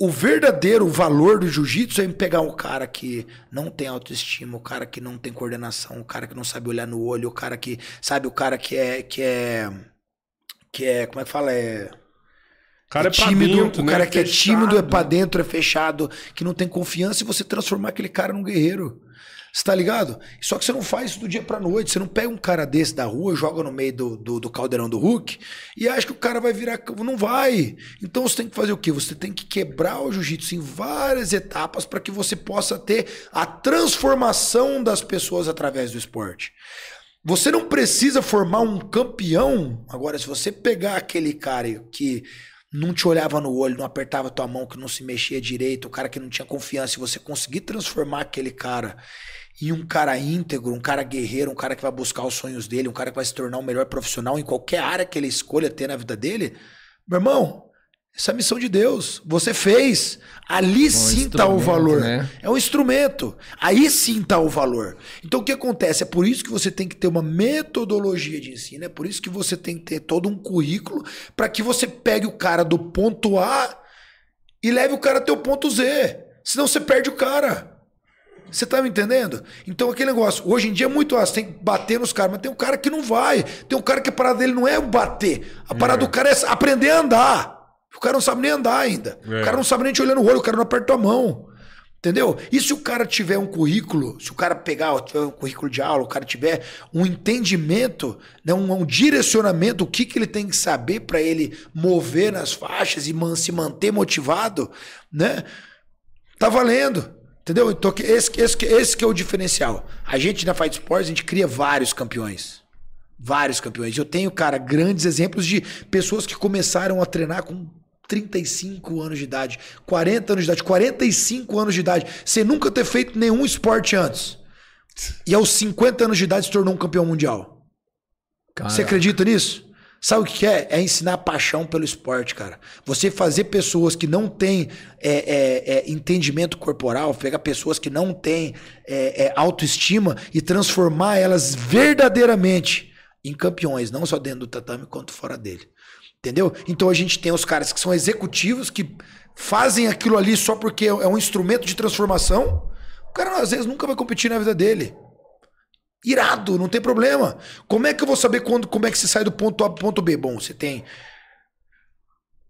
o verdadeiro valor do jiu-jitsu é pegar um cara que não tem autoestima, o cara que não tem coordenação, o cara que não sabe olhar no olho, o cara que, sabe, o cara que é que é que é, como é que fala, é O cara é, pra tímido, dentro, o né? cara que é tímido é pra dentro, é fechado, que não tem confiança e você transformar aquele cara num guerreiro. Você tá ligado? Só que você não faz isso do dia pra noite. Você não pega um cara desse da rua, joga no meio do, do, do caldeirão do Hulk e acha que o cara vai virar. Não vai. Então você tem que fazer o quê? Você tem que quebrar o jiu-jitsu em várias etapas para que você possa ter a transformação das pessoas através do esporte. Você não precisa formar um campeão. Agora, se você pegar aquele cara que não te olhava no olho, não apertava tua mão, que não se mexia direito, o cara que não tinha confiança, e você conseguir transformar aquele cara em um cara íntegro, um cara guerreiro, um cara que vai buscar os sonhos dele, um cara que vai se tornar o melhor profissional em qualquer área que ele escolha ter na vida dele, meu irmão, essa é a missão de Deus. Você fez. Ali sim tá o valor. né? É um instrumento. Aí sim tá o valor. Então o que acontece? É por isso que você tem que ter uma metodologia de ensino, é por isso que você tem que ter todo um currículo para que você pegue o cara do ponto A e leve o cara até o ponto Z. Senão você perde o cara. Você tá me entendendo? Então aquele negócio, hoje em dia é muito você tem que bater nos caras, mas tem um cara que não vai. Tem um cara que a parada dele não é bater. A parada É. do cara é aprender a andar. O cara não sabe nem andar ainda. É. O cara não sabe nem te olhar no olho, o cara não aperta a mão. Entendeu? E se o cara tiver um currículo, se o cara pegar, tiver um currículo de aula, o cara tiver um entendimento, né, um, um direcionamento, o que, que ele tem que saber para ele mover nas faixas e man- se manter motivado, né? Tá valendo. Entendeu? Então esse, esse, esse que é o diferencial. A gente na Fight Sports, a gente cria vários campeões. Vários campeões. Eu tenho, cara, grandes exemplos de pessoas que começaram a treinar com 35 anos de idade, 40 anos de idade, 45 anos de idade, sem nunca ter feito nenhum esporte antes. E aos 50 anos de idade se tornou um campeão mundial. Você Cara, acredita nisso? Sabe o que é? É ensinar paixão pelo esporte, cara. Você fazer pessoas que não têm é, é, é, entendimento corporal, pegar pessoas que não têm é, é, autoestima e transformar elas verdadeiramente em campeões, não só dentro do tatame quanto fora dele. Entendeu? Então a gente tem os caras que são executivos, que fazem aquilo ali só porque é um instrumento de transformação. O cara às vezes nunca vai competir na vida dele. Irado, não tem problema. Como é que eu vou saber quando, como é que você sai do ponto A pro ponto B? Bom, você tem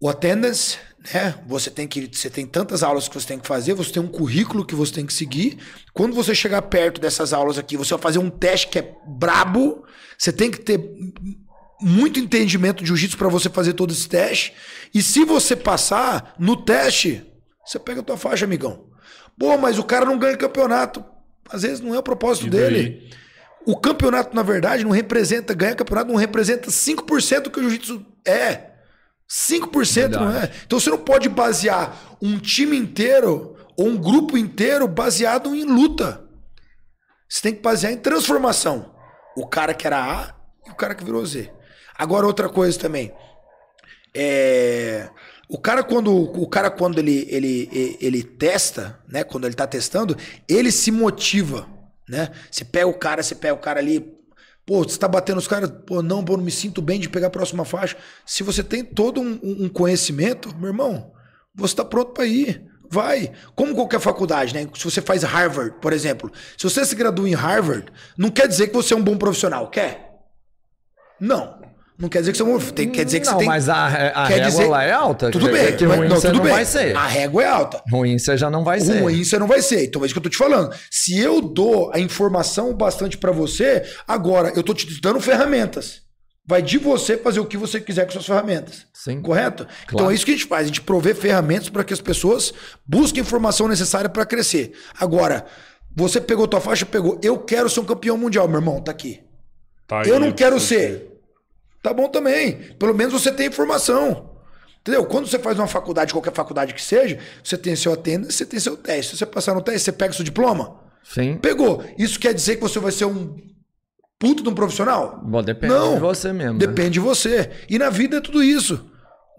o attendance, né? Você tem que você tem tantas aulas que você tem que fazer, você tem um currículo que você tem que seguir. Quando você chegar perto dessas aulas aqui, você vai fazer um teste que é brabo. Você tem que ter muito entendimento de jiu-jitsu para você fazer todo esse teste. E se você passar no teste, você pega a tua faixa, amigão. Pô, mas o cara não ganha campeonato. Às vezes não é o propósito dele. O campeonato, na verdade, não representa, ganhar campeonato não representa 5% do que o jiu-jitsu é. 5% não é. Verdade. Então você não pode basear um time inteiro ou um grupo inteiro baseado em luta. Você tem que basear em transformação. O cara que era A e o cara que virou Z. Agora outra coisa também. É, o cara quando o cara quando ele, ele, ele testa, né, quando ele tá testando, ele se motiva, né? Você pega o cara, você pega o cara ali, pô, você tá batendo os caras, pô, não, pô, não me sinto bem de pegar a próxima faixa. Se você tem todo um, um conhecimento, meu irmão, você tá pronto para ir. Vai. Como qualquer faculdade, né? Se você faz Harvard, por exemplo. Se você se gradua em Harvard, não quer dizer que você é um bom profissional. Quer? Não. Não quer dizer que você tem, Quer dizer que não, você tem. mas a, a quer régua dizer- lá é alta. Tudo bem. Que ruim não, você tudo não bem. vai ser. A régua é alta. Ruim você já não vai ser. Ruim você não vai ser. Então é isso que eu tô te falando. Se eu dou a informação bastante pra você, agora eu tô te dando ferramentas. Vai de você fazer o que você quiser com suas ferramentas. Sim. Correto? Então Claro. é isso que a gente faz. A gente provê ferramentas para que as pessoas busquem a informação necessária para crescer. Agora, você pegou tua faixa, pegou. Eu quero ser um campeão mundial, meu irmão, tá aqui. Tá Eu aí, não quero ser. Tá bom também. Pelo menos você tem informação. Entendeu? Quando você faz uma faculdade, qualquer faculdade que seja, você tem seu atendente, você tem seu teste. Se você passar no teste, você pega seu diploma? Sim. Pegou. Isso quer dizer que você vai ser um puto de um profissional? Bom, depende Não. de você mesmo. né? Depende de você. E na vida é tudo isso.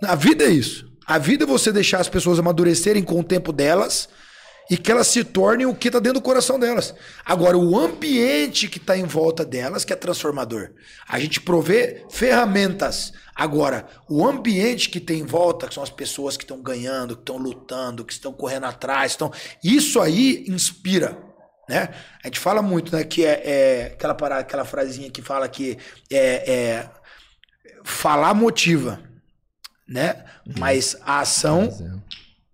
Na vida é isso. A vida é você deixar as pessoas amadurecerem com o tempo delas e que elas se tornem o que está dentro do coração delas. Agora, o ambiente que está em volta delas que é transformador. A gente provê ferramentas. Agora, o ambiente que tem em volta, que são as pessoas que estão ganhando, que estão lutando, que estão correndo atrás, estão... isso aí inspira. Né? A gente fala muito, né? Que é, é aquela, parada, aquela frasezinha que fala que é, é falar motiva, né? Mas a ação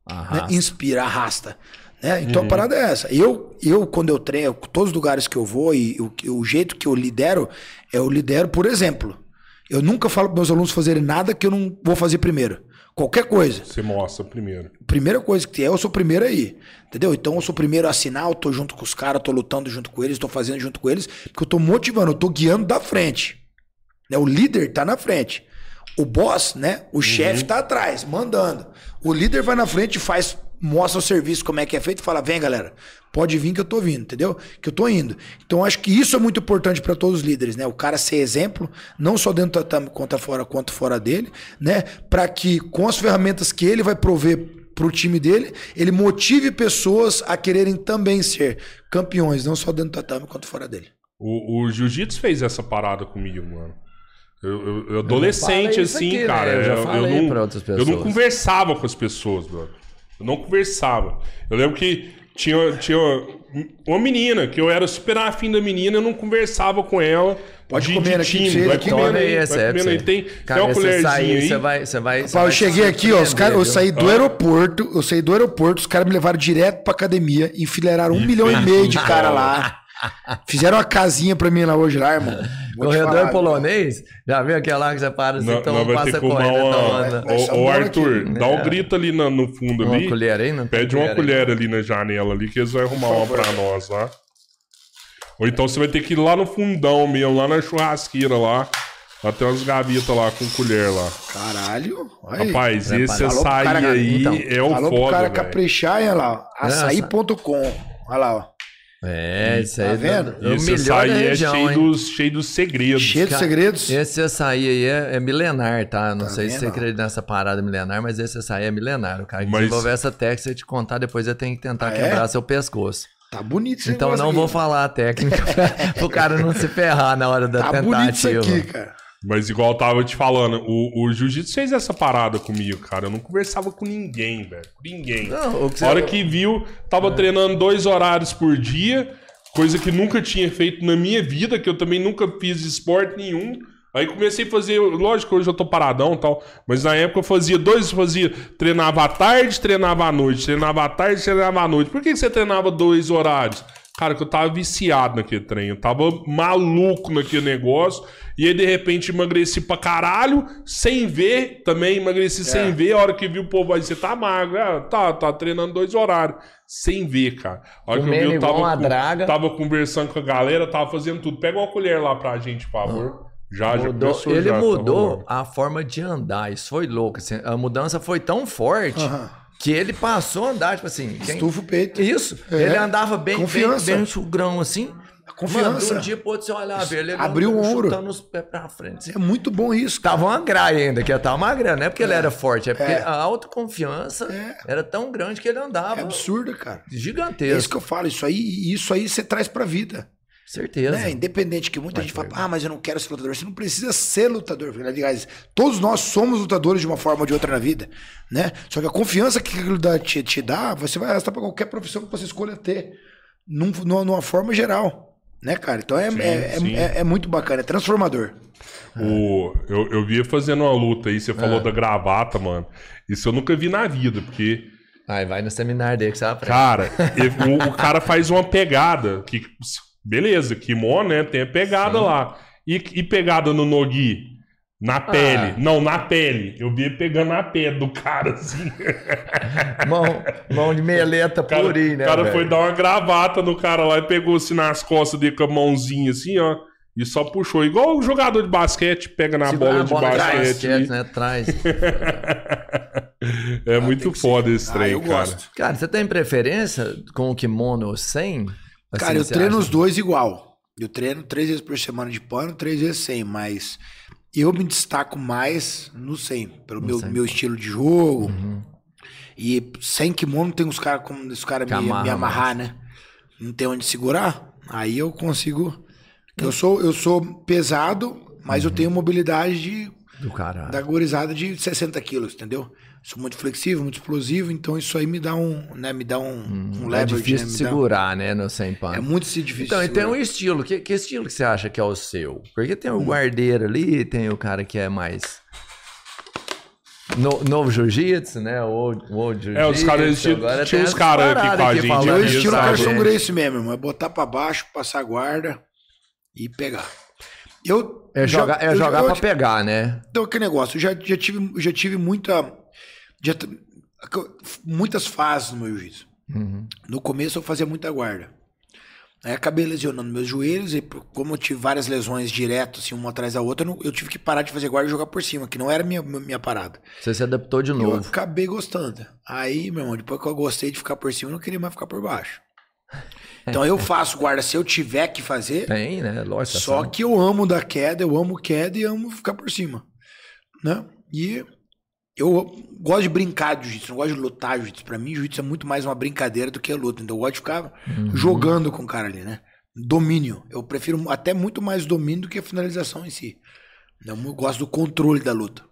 né, inspira, arrasta. Né? Então a parada é essa. Eu, eu, quando eu treino, todos os lugares que eu vou e o, o jeito que eu lidero, eu lidero por exemplo. Eu nunca falo para meus alunos fazerem nada que eu não vou fazer primeiro. Qualquer coisa. Você mostra primeiro. Primeira coisa que tem é eu sou o primeiro aí. Entendeu? Então eu sou o primeiro a assinar, eu tô junto com os caras, tô lutando junto com eles, tô fazendo junto com eles, porque eu tô motivando, eu tô guiando da frente. Né? O líder tá na frente. O boss, né? O chefe tá atrás, mandando. O líder vai na frente e faz, mostra o serviço, como é que é feito, e fala: vem, galera, pode vir que eu tô vindo, entendeu? Que eu tô indo. Então acho que isso é muito importante para todos os líderes, né? O cara ser exemplo, não só dentro do tatame quanto fora, quanto fora dele, né? Para que com as ferramentas que ele vai prover pro time dele, ele motive pessoas a quererem também ser campeões, não só dentro do tatame quanto fora dele. O, o Jiu-Jitsu fez essa parada comigo, mano. Eu, eu- eu adolescente, isso assim, aqui, né? cara. Eu já falei não, pra outras Eu não pessoas. conversava com as pessoas, brother. Eu não conversava. Eu lembro que tinha, tinha uma menina, que eu era super afim da menina, eu não conversava com ela. Pode comer aqui pra você, vai aqui. comendo Toma aí, aí, vai é comendo aí. Tem, Cara, tem uma você colherzinha sair, aí. Você vai, você vai, Rapaz, eu cheguei aqui, ó, os cara, eu saí do aeroporto, eu saí do aeroporto, os caras me levaram direto pra academia, enfileiraram um milhão e meio de cara lá. Fizeram uma casinha pra mim lá hoje lá, irmão. Vou Corredor falar, polonês? Já viu aquela que você para assim, Não, então não vai passa ter correndo, uma... então Ô, Arthur, aqui. dá um grito ali na- no fundo Uma ali. colher aí, não Pede uma aí? colher ali na janela ali que eles vão arrumar uma pra nós lá. Ou então você vai ter que ir lá no fundão mesmo, lá na churrasqueira lá. Lá tem umas gavetas lá com colher lá. Caralho. Aí. Rapaz, Prepara. esse Falou açaí cara, aí então, é o Falou pro foda, cara velho. caprichar, olha lá. Açaí.com. Olha lá, ó. É, isso aí. Tá vendo? É Esse açaí é região, cheio hein? dos, cheio dos segredos. Cheio de Cara, segredos. Esse açaí aí é, é milenar, tá? Não Tá sei se vendo? você acredita nessa parada milenar, mas esse açaí é milenar. O cara que Mas- desenvolveu essa técnica, se te contar, depois eu tenho que tentar Ah, é? quebrar seu pescoço. Tá bonito esse Então não aqui. vou falar a técnica pro cara não se ferrar na hora da Tá bonito isso tentativa. aqui, cara. Mas igual eu tava te falando, o, o jiu-jitsu fez essa parada comigo, cara. Eu não conversava com ninguém, velho. Com ninguém. Não, o que você- A hora que viu, tava treinando dois horários por dia, coisa que nunca tinha feito na minha vida, que eu também nunca fiz esporte nenhum. Aí comecei a fazer, lógico, hoje eu tô paradão e tal, mas na época eu fazia dois, fazia, treinava à tarde, treinava à noite, treinava à tarde, treinava à noite. Por que, que você treinava dois horários? Cara, que eu tava viciado naquele treino, eu tava maluco naquele negócio, e aí de repente emagreci pra caralho, sem ver, também emagreci sem ver, a hora que viu o povo aí, você tá magro, ah, tá, tá treinando dois horários, sem ver, cara. A hora que eu vi, eu tava, com- draga. tava conversando com a galera, tava fazendo tudo. Pega uma colher lá pra gente, por favor. Já, já Mudou- começou ele já, tá mudou rolando. a forma de andar. Isso foi louco. assim, a mudança foi tão forte Aham. que ele passou a andar, tipo assim. quem- Estufa o peito. Isso. É. Ele andava bem, bem, Confiança. bem chugrão assim. Confiança. Mano, um dia você olhava ele, ele Abriu o ombro. chutando os pés pra frente. É muito bom isso, cara. Tava uma graia ainda, que ele tava magrando. Não é porque ele era forte, é porque É. a autoconfiança É. era tão grande que ele andava É absurdo, cara. É gigantesco. isso que eu falo. Isso aí, isso aí você traz pra vida. Certeza. Né? Independente que muita gente fala, ah, mas eu não quero ser lutador. Você não precisa ser lutador. Aliás, todos nós somos lutadores de uma forma ou de outra na vida, né? Só que a confiança que aquilo te, te dá, você vai arrastar pra qualquer profissão que você escolha ter, num, numa, numa forma geral, né, cara? Então é, Sim, é, é- sim. é- é muito bacana, é transformador. O, eu, eu via fazendo uma luta aí, você É. falou da gravata, mano. Isso eu nunca vi na vida, porque, Aí vai no seminário dele que você aprende. cara, ele- o, o cara faz uma pegada, que, beleza, kimono, né, tem a pegada lá. E, e pegada no nogi? Na pele. Não, na pele. Eu vi ele pegando na pele do cara, assim. Mão, mão de meleta purinho, né? o cara velho? foi dar uma gravata no cara lá e pegou assim nas costas dele com a mãozinha assim, ó. e só puxou. Igual o jogador de basquete pega na bola a de atrás, basquete. né? Traz. é muito tem que foda ser. esse Ah, trem, eu cara. gosto. Cara, você tem preferência com o kimono sem? Assim, Cara, eu treino acha? os dois igual. Eu treino três vezes por semana de pano, três vezes sem, mas eu me destaco mais no 100, pelo meu, 100. meu estilo de jogo. Uhum. E sem kimono tem os caras como os caras Que me, amarra me amarrar, né? Não tem onde segurar. Aí eu consigo. Eu sou, eu sou pesado, mas Uhum. eu tenho mobilidade de, Do caralho. da gorizada de 60 quilos, entendeu? Sou muito flexível, muito explosivo, então isso aí me dá um, né, me dá um, um é leverage, difícil né? de Me dá- segurar, né, no sem pano. É muito difícil. Então, e tem um estilo. Que, que estilo que você acha que é o seu? Porque tem Hum. o guardeiro ali, tem o cara que é mais. No, novo jiu-jitsu, né? O old, o old jiu-jitsu. É, os caras tinha- Agora tinha essas caras aqui com a gente, falando isso, estilo? Carson. Grace mesmo, irmão. É botar pra baixo, passar a guarda e pegar. Eu. É já- jogar, é eu- jogar eu- pra pegar, né? Então, que negócio? Eu já, já, tive, já tive muita. já muitas fases no meu jiu-jitsu. Uhum. No começo eu fazia muita guarda. Aí acabei lesionando meus joelhos e como eu tive várias lesões direto, assim, uma atrás da outra, eu, tive que parar de fazer guarda e jogar por cima, que não era minha, minha parada. Você se adaptou de E eu novo. acabei gostando. Aí, meu irmão, depois que eu gostei de ficar por cima, eu não queria mais ficar por baixo. Então eu faço guarda se eu tiver que fazer, Tem, né? Lógico. só sabe. que eu amo da queda, eu amo queda e amo ficar por cima. Né? E eu gosto de brincar de jiu-jitsu, não gosto de lutar jiu-jitsu. Pra mim, jiu-jitsu é muito mais uma brincadeira do que luta. Então eu gosto de ficar Uhum. jogando com o cara ali, né? Domínio. Eu prefiro até muito mais domínio do que a finalização em si. Eu gosto do controle da luta.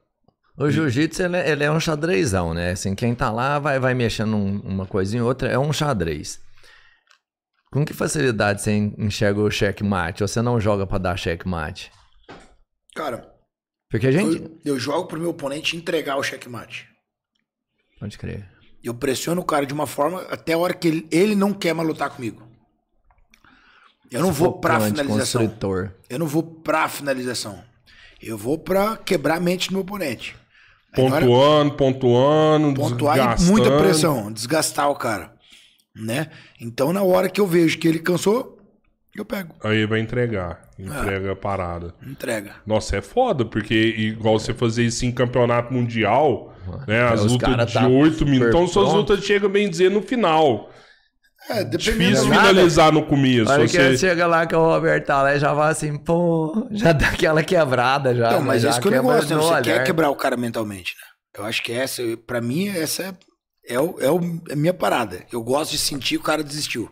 O jiu-jitsu, ele, é- ele é um xadrezão, né? Assim, quem tá lá vai, vai mexendo um- uma coisinha ou outra, é um xadrez. Com que facilidade você en- enxerga o checkmate? Ou você não joga pra dar checkmate? Cara, Porque a gente... eu, eu jogo pro meu oponente entregar o checkmate. Pode crer. Eu pressiono o cara de uma forma até a hora que ele, ele não quer mais lutar comigo. Eu não vou pra finalização. construtor. Eu não vou pra finalização. Eu vou pra quebrar a mente do meu oponente. Agora, Pontuando, pontuando, pontuar e desgastando. muita pressão, desgastar o cara, né? Então na hora que eu vejo que ele cansou, eu pego, Aí vai entregar. Ah. Entrega a parada. entrega. Nossa, é foda, porque igual você fazer isso em campeonato mundial, né? As lutas de tá 8 minutos. Então suas lutas chegam bem dizer no final. É, dependendo Difícil finalizar no começo. Olha que Você... chega lá que o Roberto tá lá e já vai assim, pô, já dá aquela quebrada já. Não, né? mas já esse que é o quebra negócio, né? Você olhar. quer quebrar o cara mentalmente, né? Eu acho que essa, pra mim, essa é, é, o, é, o- é a minha parada. Eu gosto de sentir que o cara desistiu.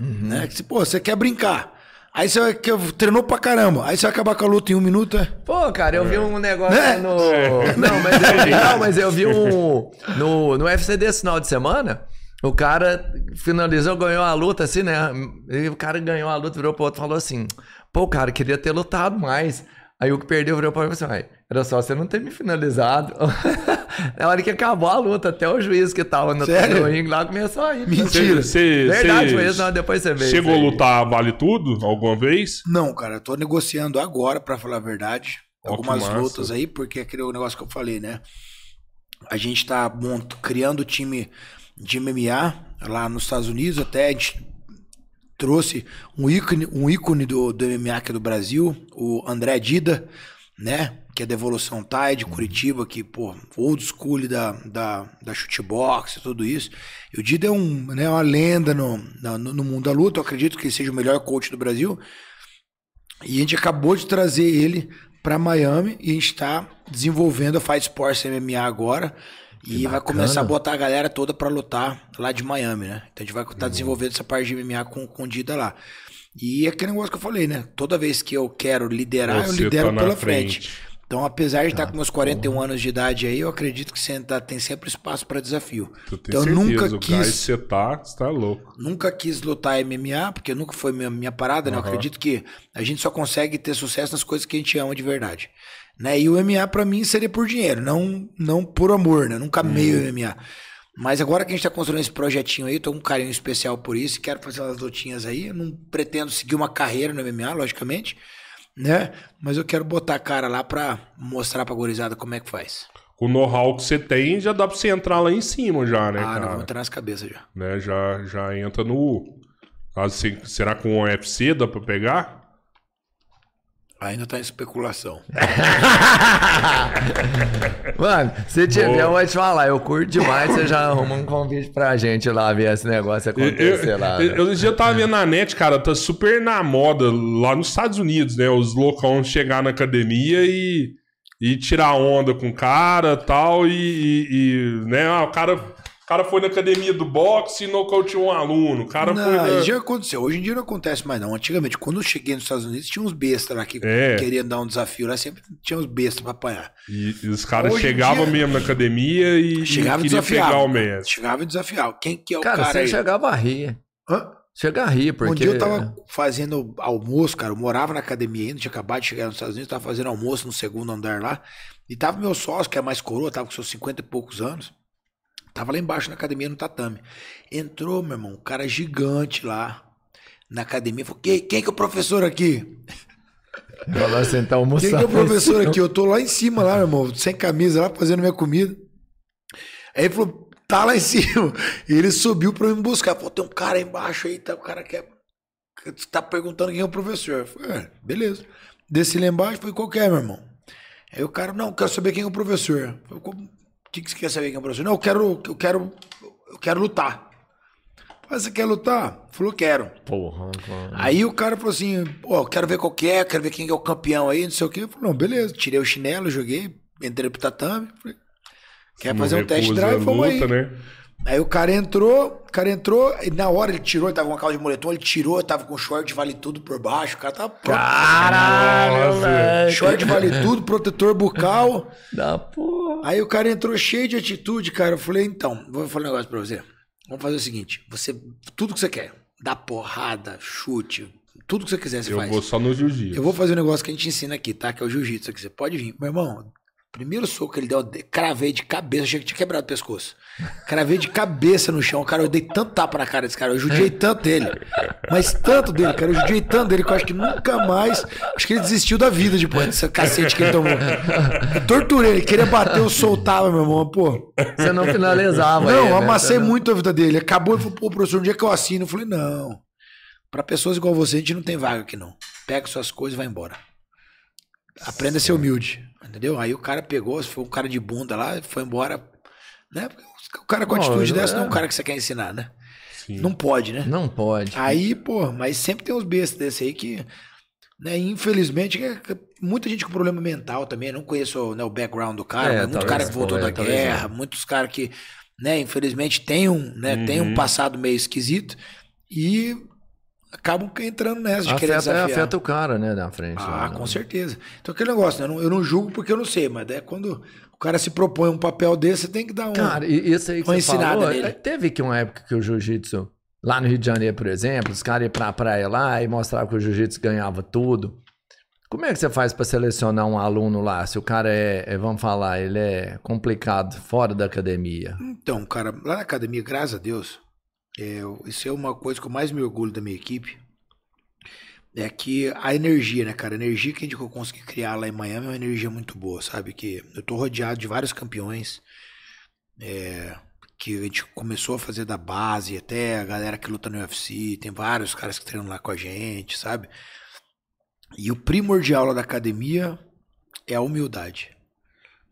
Uhum. Né? Que, se, pô, você quer brincar. Aí você vai, que treinou pra caramba. Aí você vai acabar com a luta em um minuto, é? Pô, cara, eu vi um negócio Né? no. Não, mas eu vi, não, mas eu vi um. No, no UFC desse final de semana, o cara finalizou, ganhou a luta, assim, né? E o cara ganhou a luta, virou pro outro e falou assim: pô, cara, queria ter lutado mais. Aí o que perdeu virou pra mim e falou assim: "Ai, era só você não ter me finalizado. Na hora que acabou a luta, até o juiz que tava no, ringue lá começou a ir. Mentira. Você, Verdade, foi isso, não, depois você vê. Chegou a lutar vale tudo alguma vez? Não, cara, eu tô negociando agora, pra falar a verdade. Ó, Algumas lutas aí, porque é aquele negócio que eu falei, né? A gente tá mont... criando time de MMA lá nos Estados Unidos, até a gente trouxe um ícone, um ícone do, do MMA aqui do Brasil, o André Dida, né? Que é da Evolução Thai de Curitiba, que, pô, old school da, da, da shootbox e tudo isso. E o Dida é um, né, uma lenda no, no, no mundo da luta, eu acredito que ele seja o melhor coach do Brasil. E a gente acabou de trazer ele para Miami e a gente está desenvolvendo a Fight Sports MMA agora. E vai começar a botar a galera toda para lutar lá de Miami, né? Então a gente vai estar desenvolvendo essa parte de MMA com, com o Dida lá. E é aquele negócio que eu falei, né? Toda vez que eu quero liderar, eu Você lidero tá pela frente. frente. Então, apesar de estar com meus 41 anos de idade aí, eu acredito que você tá- tem sempre espaço para desafio. Tu tem Então, eu certeza, nunca o gás que quis você tá, você tá louco. nunca quis lutar MMA, porque nunca foi minha, minha parada, né? Eu acredito que a gente só consegue ter sucesso nas coisas que a gente ama de verdade. Né? E o MMA pra mim seria por dinheiro, não, não por amor, né? Eu Nunca amei o MMA. Mas agora que a gente tá construindo esse projetinho aí, eu tô com um carinho especial por isso, quero fazer umas lutinhas aí. Eu não pretendo seguir uma carreira no MMA, logicamente, né? Mas eu quero botar a cara lá pra mostrar pra gorizada como é que faz. Com o know-how que você tem, já dá pra você entrar lá em cima já, né, ah, não, vou cara? entrar nas cabeças já. Né, já, já entra no... Se- Será com o UFC dá pra pegar? Ainda tá em especulação. Mano, se tiver, Boa. eu vou te falar, eu curto demais, você já arruma um convite pra gente lá ver esse negócio Eu, acontecer lá. né? eu, eu já tava vendo na net, cara, tá super na moda lá nos Estados Unidos, né? Os loucão chegar na academia e, e tirar onda com o cara tal, e, e, e, né? Ah, o cara, o cara foi na academia do boxe e nocauteou um aluno. O cara foi Não, na... isso já aconteceu. Hoje em dia não acontece mais, não. Antigamente, quando eu cheguei nos Estados Unidos, tinha uns bestas lá que É. queriam dar um desafio lá, sempre tinha uns bestas pra apanhar. E, e os caras chegavam dia- mesmo na academia e, Chegava e queria desafiava. pegar o mestre. Chegava e desafiava. Quem que é o Cara, cara, você aí? chegava a rir. Hã? Chega a rir, porque. Um dia eu tava fazendo almoço, cara. Eu morava na academia ainda, tinha acabado de chegar nos Estados Unidos, tava fazendo almoço no segundo andar lá. E tava meu sócio, que é mais coroa, tava com seus 50 e poucos anos. Tava lá embaixo na academia, no tatame. Entrou, meu irmão, um cara gigante lá na academia. Falou: quem, quem que é o professor aqui? Falou assim, tá Quem almoçando. que é o professor aqui? Eu tô lá em cima, lá, meu irmão, sem camisa, lá fazendo minha comida. Aí ele falou, tá lá em cima. E ele subiu pra me buscar. Falou, tem um cara aí embaixo aí, tá, o cara quer. Tá perguntando quem é o professor. Eu falei, é, beleza. Desci lá embaixo, falei, qual que é, meu irmão? Aí o cara, não, quero saber quem é o professor. Eu falei, que, que você quer saber quem é o professor? Não, eu quero, eu quero, eu quero lutar. Mas você quer lutar? Falou, quero. Porra, mano. Aí o cara falou assim, pô, quero ver qual que é, quero ver quem que é o campeão aí, não sei o quê. Eu falei, não, beleza. Tirei o chinelo, joguei, entrei pro tatame. Falei, quer fazer um test recusa drive? a Vamos aí. né? Aí o cara entrou, o cara entrou, e na hora ele tirou, ele tava com uma calça de moletom, ele tirou, tava com short vale tudo por baixo, o cara tava pronto. Caralho, velho. Short vale tudo, protetor bucal. Da porra. Aí o cara entrou cheio de atitude, cara. Eu falei, então, vou falar um negócio pra você. Vamos fazer o seguinte: você, tudo que você quer, dá porrada, chute, tudo que você quiser, você Eu faz. vou só no jiu-jitsu. Eu vou fazer um negócio que a gente ensina aqui, tá? Que é o jiu-jitsu aqui. Você pode vir. Meu irmão, primeiro soco que ele deu, eu cravei de cabeça, achei que tinha quebrado o pescoço. Cravei de cabeça no chão. Cara, eu dei tanto tapa na cara desse cara, eu judiei tanto dele. Mas tanto dele, cara, eu judiei tanto dele que eu acho que nunca mais. Acho que ele desistiu da vida depois dessa cacete que ele tomou. Torturei ele, queria bater, eu soltava, meu irmão, pô. Você não finalizava Não, aí, né? amassei não- muito a vida dele. Acabou, ele falou, pô, professor, um dia que eu assino. Eu falei, não. Pra pessoas igual você, a gente não tem vaga aqui, não. Pega suas coisas e vai embora. Aprenda a ser humilde, entendeu? Aí o cara pegou, foi um cara de bunda lá, foi embora. Né? Porque O cara com Não, atitude dessa não é um é. cara que você quer ensinar, né? Sim. Não pode, né? Não pode. Aí, pô, mas sempre tem uns bestas desse aí que, né, infelizmente, é- é muita gente com problema mental também. Eu não conheço né, o background do cara, É, mas muito cara que voltou da talvez, talvez guerra, muitos caras que, né, infelizmente, tem um, né, tem um Uhum. passado meio esquisito e acabam entrando nessa de querer Afeta, desafiar. afeta o cara, né, na frente. Ah, lá, com né? certeza. Então aquele negócio, né? Eu não, eu não julgo porque eu não sei, mas é quando cara se propõe um papel desse, você tem que dar um. Cara, e isso aí que Uma você falou, nele. é, teve que uma época que o jiu-jitsu, lá no Rio de Janeiro, por exemplo, os caras iam pra praia lá e mostravam que o jiu-jitsu ganhava tudo. Como é que você faz pra selecionar um aluno lá? Se o cara é, é, vamos falar, ele é complicado fora da academia. Então, cara, lá na academia, graças a Deus, é, isso é uma coisa que eu mais me orgulho da minha equipe. É que a energia, né, cara? A energia que a gente consegui criar lá em Miami é uma energia muito boa, sabe? Que eu tô rodeado de vários campeões. é, que a gente começou a fazer da base, até a galera que luta no UFC, tem vários caras que treinam lá com a gente, sabe? E o primordial lá da academia é a humildade,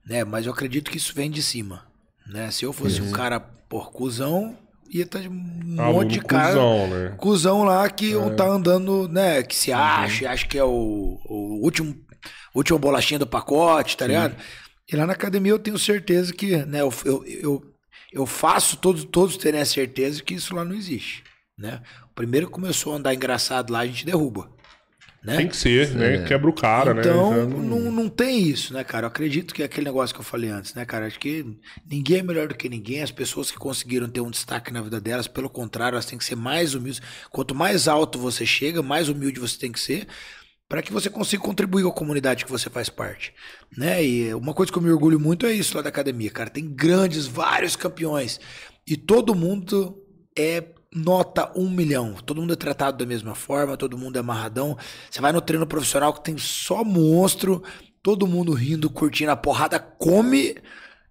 né? Mas eu acredito que isso vem de cima, né? Se eu fosse um cara, por cuzão, ia estar um Aluno monte de cara cuzão, né? cuzão lá que tá andando, né? Que se acha, acha que é o, o último, última bolachinha do pacote, tá ligado? E lá na academia eu tenho certeza que, né? Eu, eu, eu, eu faço todos, todos terem a certeza que isso lá não existe, né? O primeiro que começou a andar engraçado lá, a gente derruba, né? Tem que ser, né? Quebra o cara, né? Então, Já não, não tem isso, né, cara? Eu acredito que é aquele negócio que eu falei antes, né, cara? Acho que ninguém é melhor do que ninguém. As pessoas que conseguiram ter um destaque na vida delas, pelo contrário, elas têm que ser mais humildes. Quanto mais alto você chega, mais humilde você tem que ser para que você consiga contribuir com a comunidade que você faz parte, né? E uma coisa que eu me orgulho muito é isso lá da academia, cara. Tem grandes, vários campeões e todo mundo é nota um milhão. Todo mundo é tratado da mesma forma, todo mundo é amarradão. Você vai no treino profissional que tem só monstro, todo mundo rindo, curtindo a porrada, come,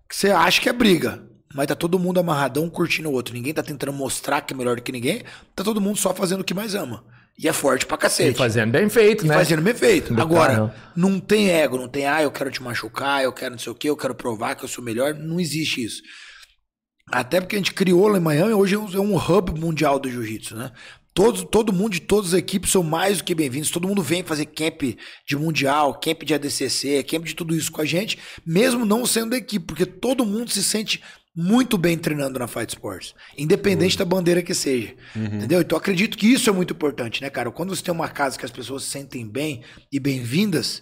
que você acha que é briga. Mas tá todo mundo amarradão, curtindo o outro. Ninguém tá tentando mostrar que é melhor do que ninguém. Tá todo mundo só fazendo o que mais ama. E é forte pra E cacete. fazendo bem feito, né? Fazendo bem feito. Do Agora, não tem ego, não tem, ah, eu quero te machucar, eu quero não sei o quê, eu quero provar que eu sou melhor. Não existe isso. Até porque a gente criou lá em Miami, hoje é um- hub mundial do jiu-jitsu, né? Todos, todo mundo de todas as equipes são mais do que bem-vindos. Todo mundo vem fazer camp de mundial, camp de ADCC, camp de tudo isso com a gente, mesmo não sendo da equipe, porque todo mundo se sente muito bem treinando na Fight Sports, independente da bandeira que seja. Entendeu? Então eu acredito que isso é muito importante, né, cara? Quando você tem uma casa que as pessoas se sentem bem e bem-vindas,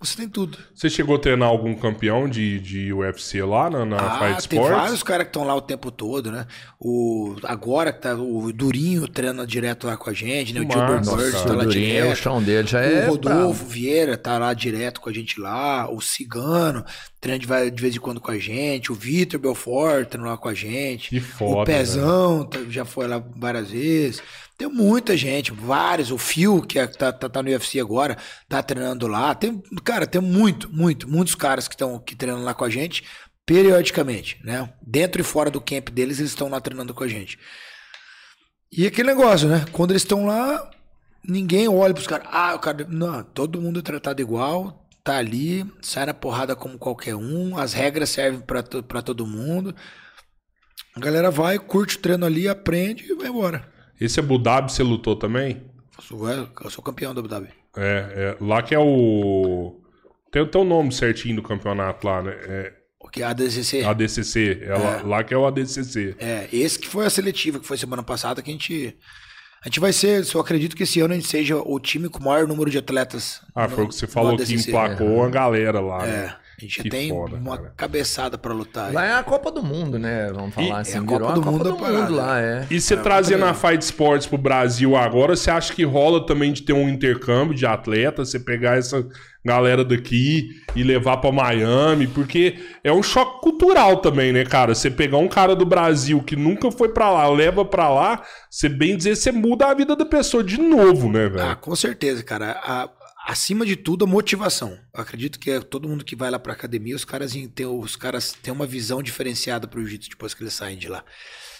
você tem tudo. Você chegou a treinar algum campeão de, de UFC lá na, na Ah, Fight tem Sports? vários caras que estão lá o tempo todo, né? O, agora que tá o Durinho treina direto lá com a gente, né? O Gilbert Bird tá lá o Durinho, direto. o chão dele já o é. Rodolfo Vieira tá lá direto com a gente lá. O Cigano treina de, de vez em quando com a gente. O Vitor Belfort treina lá com a gente. Que foda, o Pezão tá- já foi lá várias vezes. Tem muita gente, vários. O Phil, que é- tá, tá, tá no UFC agora, tá treinando lá. Tem, cara, tem muito, muito, muitos caras que estão que treinam lá com a gente periodicamente, né? Dentro e fora do camp deles, eles estão lá treinando com a gente. E aquele negócio, né? Quando eles estão lá, ninguém olha pros caras. Ah, o cara. Não, todo mundo é tratado igual, tá ali, sai na porrada como qualquer um, as regras servem to- pra todo mundo. A galera vai, curte o treino ali, aprende e vai embora. Esse Abu Dhabi você lutou também? Eu sou, eu sou campeão da WWE. É, é, lá que é o. Tem até o nome certinho do campeonato lá, né? É O que é a ADCC? ADCC. É, Lá, lá que é o ADCC. É, esse que foi a seletiva, que foi semana passada, que a gente. A gente vai ser, eu acredito que esse ano a gente seja o time com o maior número de atletas. Ah, no- foi o que você falou que emplacou uma galera lá. É, né? A gente já Que tem foda, uma cara. cabeçada pra lutar. Lá é a Copa do Mundo, né? Vamos falar assim. é a virou Copa a do Copa Mundo do a. Mundo lá, é. E você trazendo a Fight Sports pro Brasil agora, você acha que rola também de ter um intercâmbio de atletas, você pegar essa galera daqui e levar pra Miami, porque é um choque cultural também, né, cara? Você pegar um cara do Brasil que nunca foi pra lá, leva pra lá, você bem dizer, você muda a vida da pessoa de novo, né, Ah, velho? com certeza, cara. A- acima de tudo, a motivação. Eu acredito que é todo mundo que vai lá pra academia, os caras têm, os caras têm uma visão diferenciada pro jiu-jitsu depois que eles saem de lá.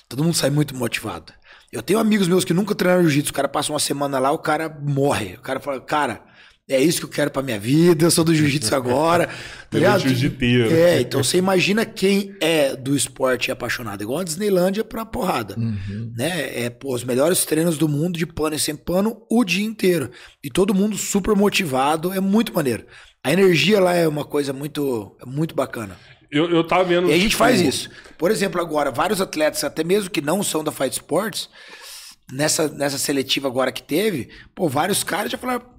Todo mundo sai muito motivado. Eu tenho amigos meus que nunca treinaram jiu-jitsu, o cara passa uma semana lá, o cara morre. O cara fala, cara, é isso que eu quero pra minha vida, eu sou do jiu-jitsu agora. tá ligado? jiu-jiteiro. É, então você imagina quem é do esporte e apaixonado, igual a Disneylândia pra porrada. Né? É pô, os melhores treinos do mundo de pano e sem pano o dia inteiro. E todo mundo super motivado, é muito maneiro. A energia lá é uma coisa muito, é muito bacana. Eu, eu tava vendo. E a gente tipo, faz isso. Por exemplo, agora, vários atletas, até mesmo que não são da Fight Sports, nessa, nessa seletiva agora que teve, pô, vários caras já falaram.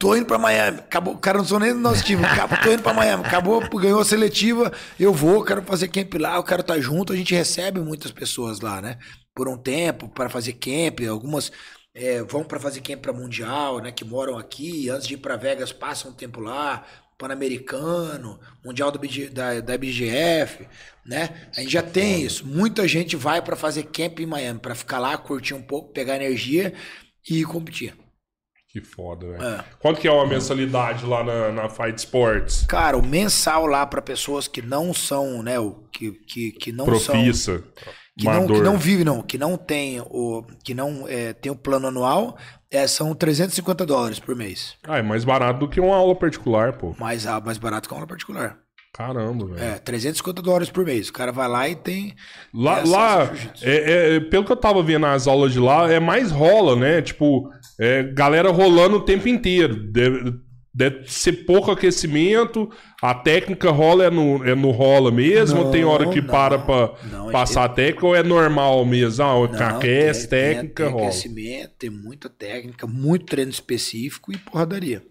Tô indo pra Miami. Acabou, o cara não sou nem do nosso time. Acabou, tô indo pra Miami. Acabou, ganhou a seletiva. Eu vou, quero fazer camp lá, eu quero estar junto. A gente recebe muitas pessoas lá, né? Por um tempo, para fazer camp. Algumas é, vão para fazer camp para Mundial, né? Que moram aqui. Antes de ir para Vegas, passam um tempo lá. Pan-Americano, Mundial do BG da, da BGF, né? A gente já tem isso. Muita gente vai para fazer camp em Miami, para ficar lá, curtir um pouco, pegar energia e competir. Que foda, velho. É. Quanto que é uma mensalidade lá na, na Fight Sports? Cara, o mensal lá para pessoas que não são, né, o que, que, que não são Profissa. que não, que não vive não, que não tem o que não é, tem o plano anual, é, são 350 dólares por mês. Ah, é mais barato do que uma aula particular, pô. Mais ah, mais barato que uma aula particular. Caramba, velho. É, 350 dólares por mês. O cara vai lá e tem Lá, lá é, é, pelo que eu tava vendo nas aulas de lá, é mais rola, né? Tipo, é, galera rolando o tempo inteiro. Deve, deve ser pouco aquecimento, a técnica rola é no, é no rola mesmo, ou tem hora que Não, para não. pra Não, passar a técnica, ou é normal mesmo? Ah, Não, aquece, tem- tem- técnica, tem rola. aquecimento, tem muita técnica, muito treino específico e porradaria.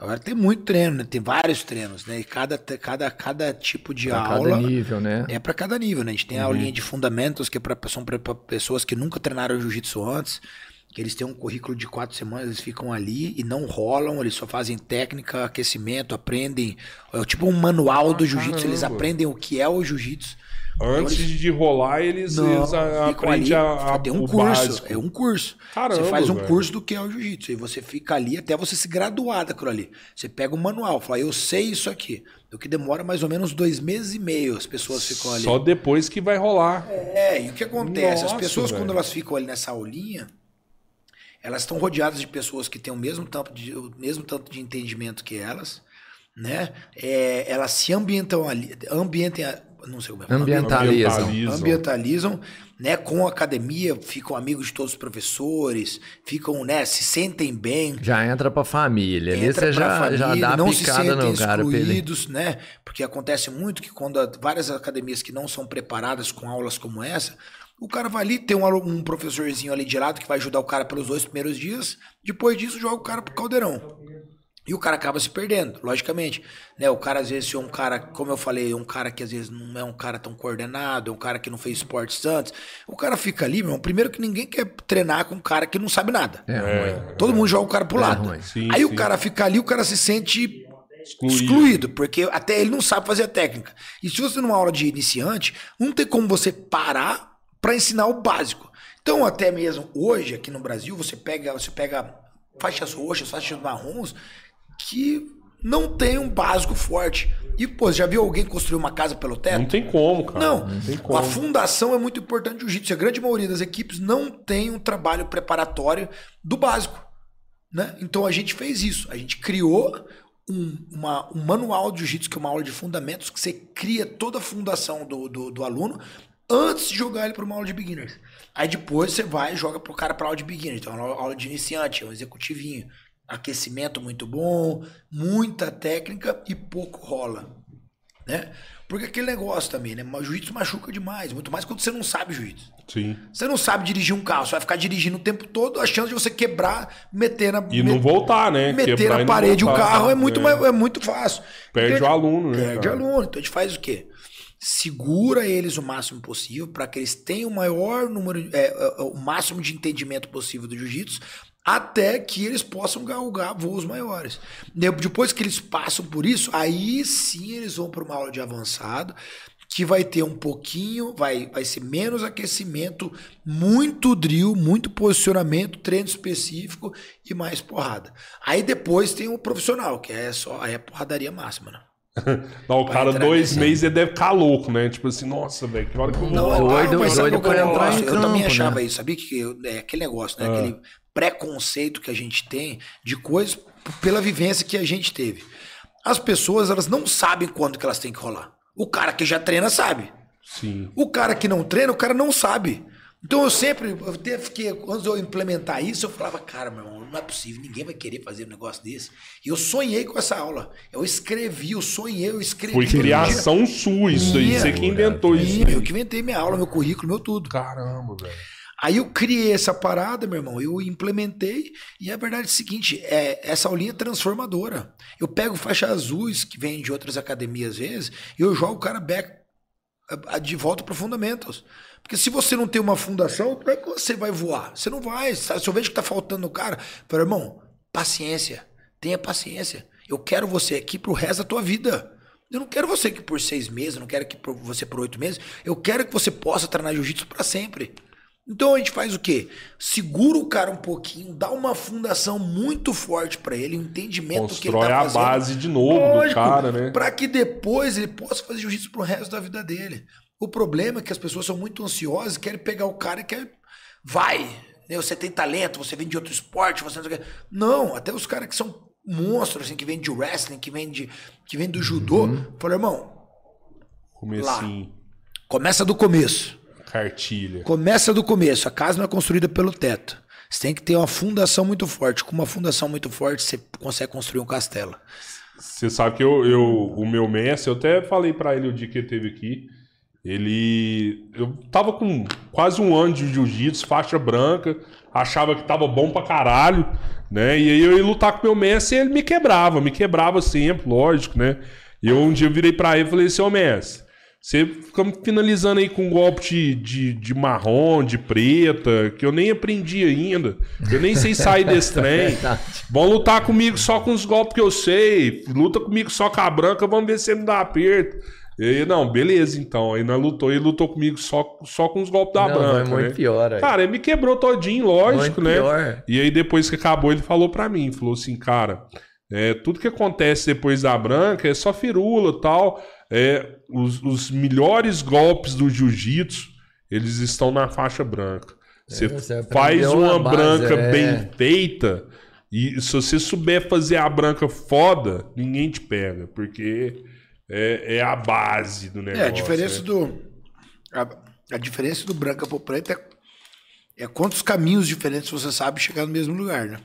Agora tem muito treino, né? Tem vários treinos, né? E cada, cada, cada tipo de Pra aula cada nível, né? é para cada nível, né? A gente tem a aulinha de fundamentos, que é pra, são para pessoas que nunca treinaram jiu-jitsu antes, que eles têm um currículo de quatro semanas, eles ficam ali e não rolam, eles só fazem técnica, aquecimento, aprendem. É tipo um manual do jiu-jitsu, eles aprendem o que é o jiu-jitsu. Antes de rolar, eles, eles aprendem a, a, tem um o curso, básico. é um curso. Caramba, você faz um velho. curso do que é o jiu-jitsu e você fica ali até você se graduar daquilo ali. Você pega o manual, fala, eu sei isso aqui. O que demora mais ou menos dois meses e meio, as pessoas ficam ali. Só depois que vai rolar. É, e o que acontece? Nossa, As pessoas, velho. quando elas ficam ali nessa aulinha, elas estão rodeadas de pessoas que têm o mesmo tanto de, o mesmo tanto de entendimento que elas, né? É, elas se ambientam ali, ambientem, não sei como é. Ambientalizam. Ambientalizam. Ambientalizam, né, com a academia, ficam amigos de todos os professores, ficam, né, se sentem bem. Já entra pra família. Ali entra você pra já, família, já dá a não se picada sentem no cara. excluídos, né? Porque acontece muito que quando há várias academias que não são preparadas com aulas como essa, o cara vai ali, tem um, um professorzinho ali de lado que vai ajudar o cara pelos dois primeiros dias, depois disso joga o cara pro caldeirão. E o cara acaba se perdendo, logicamente. Né? O cara, às vezes, é um cara, como eu falei, é um cara que às vezes não é um cara tão coordenado, é um cara que não fez esportes antes. O cara fica ali, meu irmão. Primeiro que ninguém quer treinar com um cara que não sabe nada. É, ruim. Todo mundo joga o cara pro É lado. ruim. Sim, Aí sim. o cara fica ali, o cara se sente Excluído. excluído, porque até ele não sabe fazer a técnica. E se você numa aula de iniciante, não tem como você parar para ensinar o básico. Então, até mesmo hoje aqui no Brasil, você pega, você pega faixas roxas, faixas marrons que não tem um básico forte. E pô, já viu alguém construir uma casa pelo teto? Não tem como, cara. Não, Não tem a como. fundação é muito importante do jiu-jitsu. A grande maioria das equipes não tem um trabalho preparatório do básico. Né? Então a gente fez isso. A gente criou um, uma- um manual de jiu-jitsu, que é uma aula de fundamentos, que você cria toda a fundação do, do, do aluno antes de jogar ele para uma aula de beginners. Aí depois você vai e joga pro cara para aula de beginners. Então, aula aula de iniciante, um executivinho. Aquecimento muito bom, muita técnica e pouco rola né? Porque aquele negócio também, né? Jiu-jitsu machuca demais, muito mais quando você não sabe jiu-jitsu. Sim. Você não sabe dirigir um carro, você vai ficar dirigindo o tempo todo, a chance de você quebrar, meter na E me- não voltar, né? meter Quebrar na parede o carro é muito É. mais- é muito fácil. Perde Então, o aluno, né, Perde o aluno. Então a gente faz o quê? Segura eles o máximo possível para que eles tenham o maior número, é, é, o máximo de entendimento possível do jiu-jitsu, até que eles possam galgar voos maiores. De- Depois que eles passam por isso, aí sim eles vão para uma aula de avançado, que vai ter um pouquinho, vai, vai ser menos aquecimento, muito drill, muito posicionamento, treino específico e mais porrada. Aí depois tem o profissional, que é só aí é porradaria máxima, né? Não, o cara, dois meses, ele deve ficar louco, né? Tipo assim, nossa, velho, que hora que eu vou. Não, é doido- doido qual é o pra entrar negócio? em Eu também campo, achava né? isso, sabia que eu- é aquele negócio, né? Ah. Aquele preconceito que a gente tem de coisas pela vivência que a gente teve. As pessoas, elas não sabem quando que elas têm que rolar. O cara que já treina sabe. Sim. O cara que não treina, o cara não sabe. Então eu sempre, eu até fiquei, quando eu implementar isso, eu falava, cara, meu irmão, não é possível, ninguém vai querer fazer um negócio desse. E eu sonhei com essa aula. Eu escrevi, eu sonhei, eu escrevi. Foi criação sua isso aí. Você que inventou isso. Minha, aí. eu que inventei minha aula, meu currículo, meu tudo. Caramba, velho. Aí eu criei essa parada, meu irmão, eu implementei, e a verdade é o seguinte, é, essa aulinha é transformadora. Eu pego faixa azuis, que vem de outras academias às vezes, e eu jogo o cara back de volta para fundamentos. Porque se você não tem uma fundação, como é que você vai voar? Você não vai. Se eu vejo que tá faltando o cara, eu falo, irmão, paciência, tenha paciência. Eu quero você aqui pro resto da tua vida. Eu não quero você aqui por seis meses, eu não quero que você por oito meses. Eu quero que você possa treinar jiu-jitsu para sempre. Então a gente faz o quê? Segura o cara um pouquinho, dá uma fundação muito forte para ele, um entendimento do que ele Constrói tá a fazendo. base de novo do cara, né? Para que depois ele possa fazer jiu-jitsu pro resto da vida dele. O problema é que as pessoas são muito ansiosas, querem pegar o cara e quer vai, né? você tem talento, você vem de outro esporte, você não sei o quê. Não, até os caras que são monstros assim, que vêm de wrestling, que vêm de que vêm do judô, Uhum. fala, irmão, Comecinho. começa do começo. Cartilha. Começa do começo. A casa não é construída pelo teto. Você tem que ter uma fundação muito forte. Com uma fundação muito forte, você consegue construir um castelo. Você sabe que eu, eu- o meu mestre, eu até falei pra ele o dia que ele teve aqui. Ele. Eu tava com quase um ano de jiu-jitsu, faixa branca, achava que tava bom pra caralho, né? E aí eu ia lutar com o meu mestre e ele me quebrava, me quebrava sempre, lógico, né? E eu um dia eu virei pra ele e falei assim: Ô mestre, você fica finalizando aí com um golpe de, de, de marrom, de preta, que eu nem aprendi ainda. Eu nem sei sair desse trem. Vão lutar comigo só com os golpes que eu sei. Luta comigo só com a branca, vamos ver se você me dá aperto. E não, beleza, então. Aí nós lutou, ele lutou comigo só, só com os golpes da Não, branca. é muito né? pior. aí. Cara, ele me quebrou todinho, lógico, Muito né? pior. E aí, depois que acabou, ele falou pra mim, falou assim, cara, é, tudo que acontece depois da branca é só firula e tal. É, os, os melhores golpes do jiu-jitsu, eles estão na faixa branca. Você você faz uma a base, branca é. bem feita e se você souber fazer a branca foda, ninguém te pega, porque é, é a base do negócio. É, a diferença né? do. A, a diferença do branca pro preto é, é quantos caminhos diferentes você sabe chegar no mesmo lugar, né?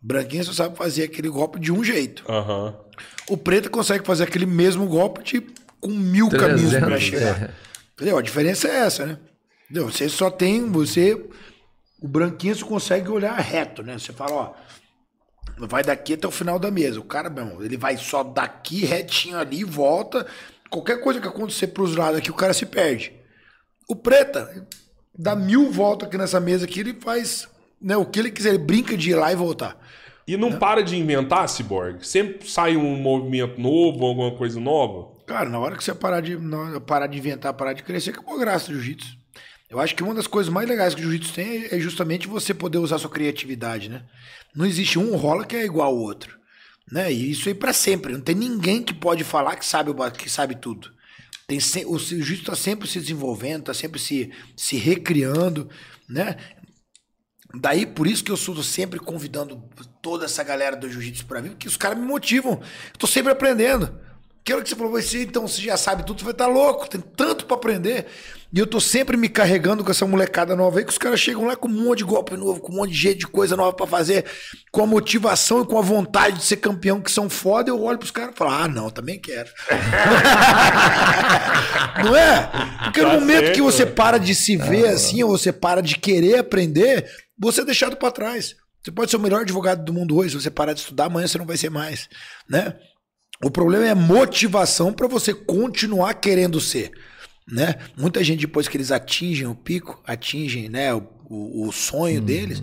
Branquinho você sabe fazer aquele golpe de um jeito. Aham. O preto consegue fazer aquele mesmo golpe de, com mil caminhos pra 300, chegar. é. Entendeu? A diferença é essa, né? Entendeu? Você só tem. Você. O branquinho você consegue olhar reto, né? Você fala, ó. Vai daqui até o final da mesa. O cara, meu, ele vai só daqui retinho ali, volta. Qualquer coisa que acontecer pros lados aqui, o cara se perde. O preta dá mil voltas aqui nessa mesa aqui, ele faz né, o que ele quiser, ele brinca de ir lá e voltar. E não para de inventar, Cyborg? Sempre sai um movimento novo, alguma coisa nova? Cara, na hora que você parar de, hora- parar de inventar, parar de crescer, acabou a graça do jiu-jitsu. Eu acho que uma das coisas mais legais que o jiu-jitsu tem é justamente você poder usar sua criatividade, né? Não existe um rola que é igual ao outro, né? E isso aí pra sempre. Não tem ninguém que pode falar que sabe, que sabe tudo. Tem se- o jiu-jitsu tá sempre se desenvolvendo, tá sempre se, se recriando, né? Daí, por isso que eu sou sempre convidando toda essa galera do jiu-jitsu pra vir, porque os caras me motivam. Eu tô sempre aprendendo. Aquilo que você falou, você, então você já sabe tudo, você vai estar louco, tem tanto pra aprender. E eu tô sempre me carregando com essa molecada nova aí, que os caras chegam lá com um monte de golpe novo, com um monte de jeito de coisa nova pra fazer, com a motivação e com a vontade de ser campeão, que são foda. Eu olho pros caras e falo, ah, não, também quero. não é? Porque no Tá momento certo, que você para de se ver assim, ou você para de querer aprender, você é deixado pra trás. Você pode ser o melhor advogado do mundo hoje, se você parar de estudar, amanhã você não vai ser mais, né? O problema é a motivação para você continuar querendo ser, né? Muita gente depois que eles atingem o pico, atingem, né, o, o, o sonho deles,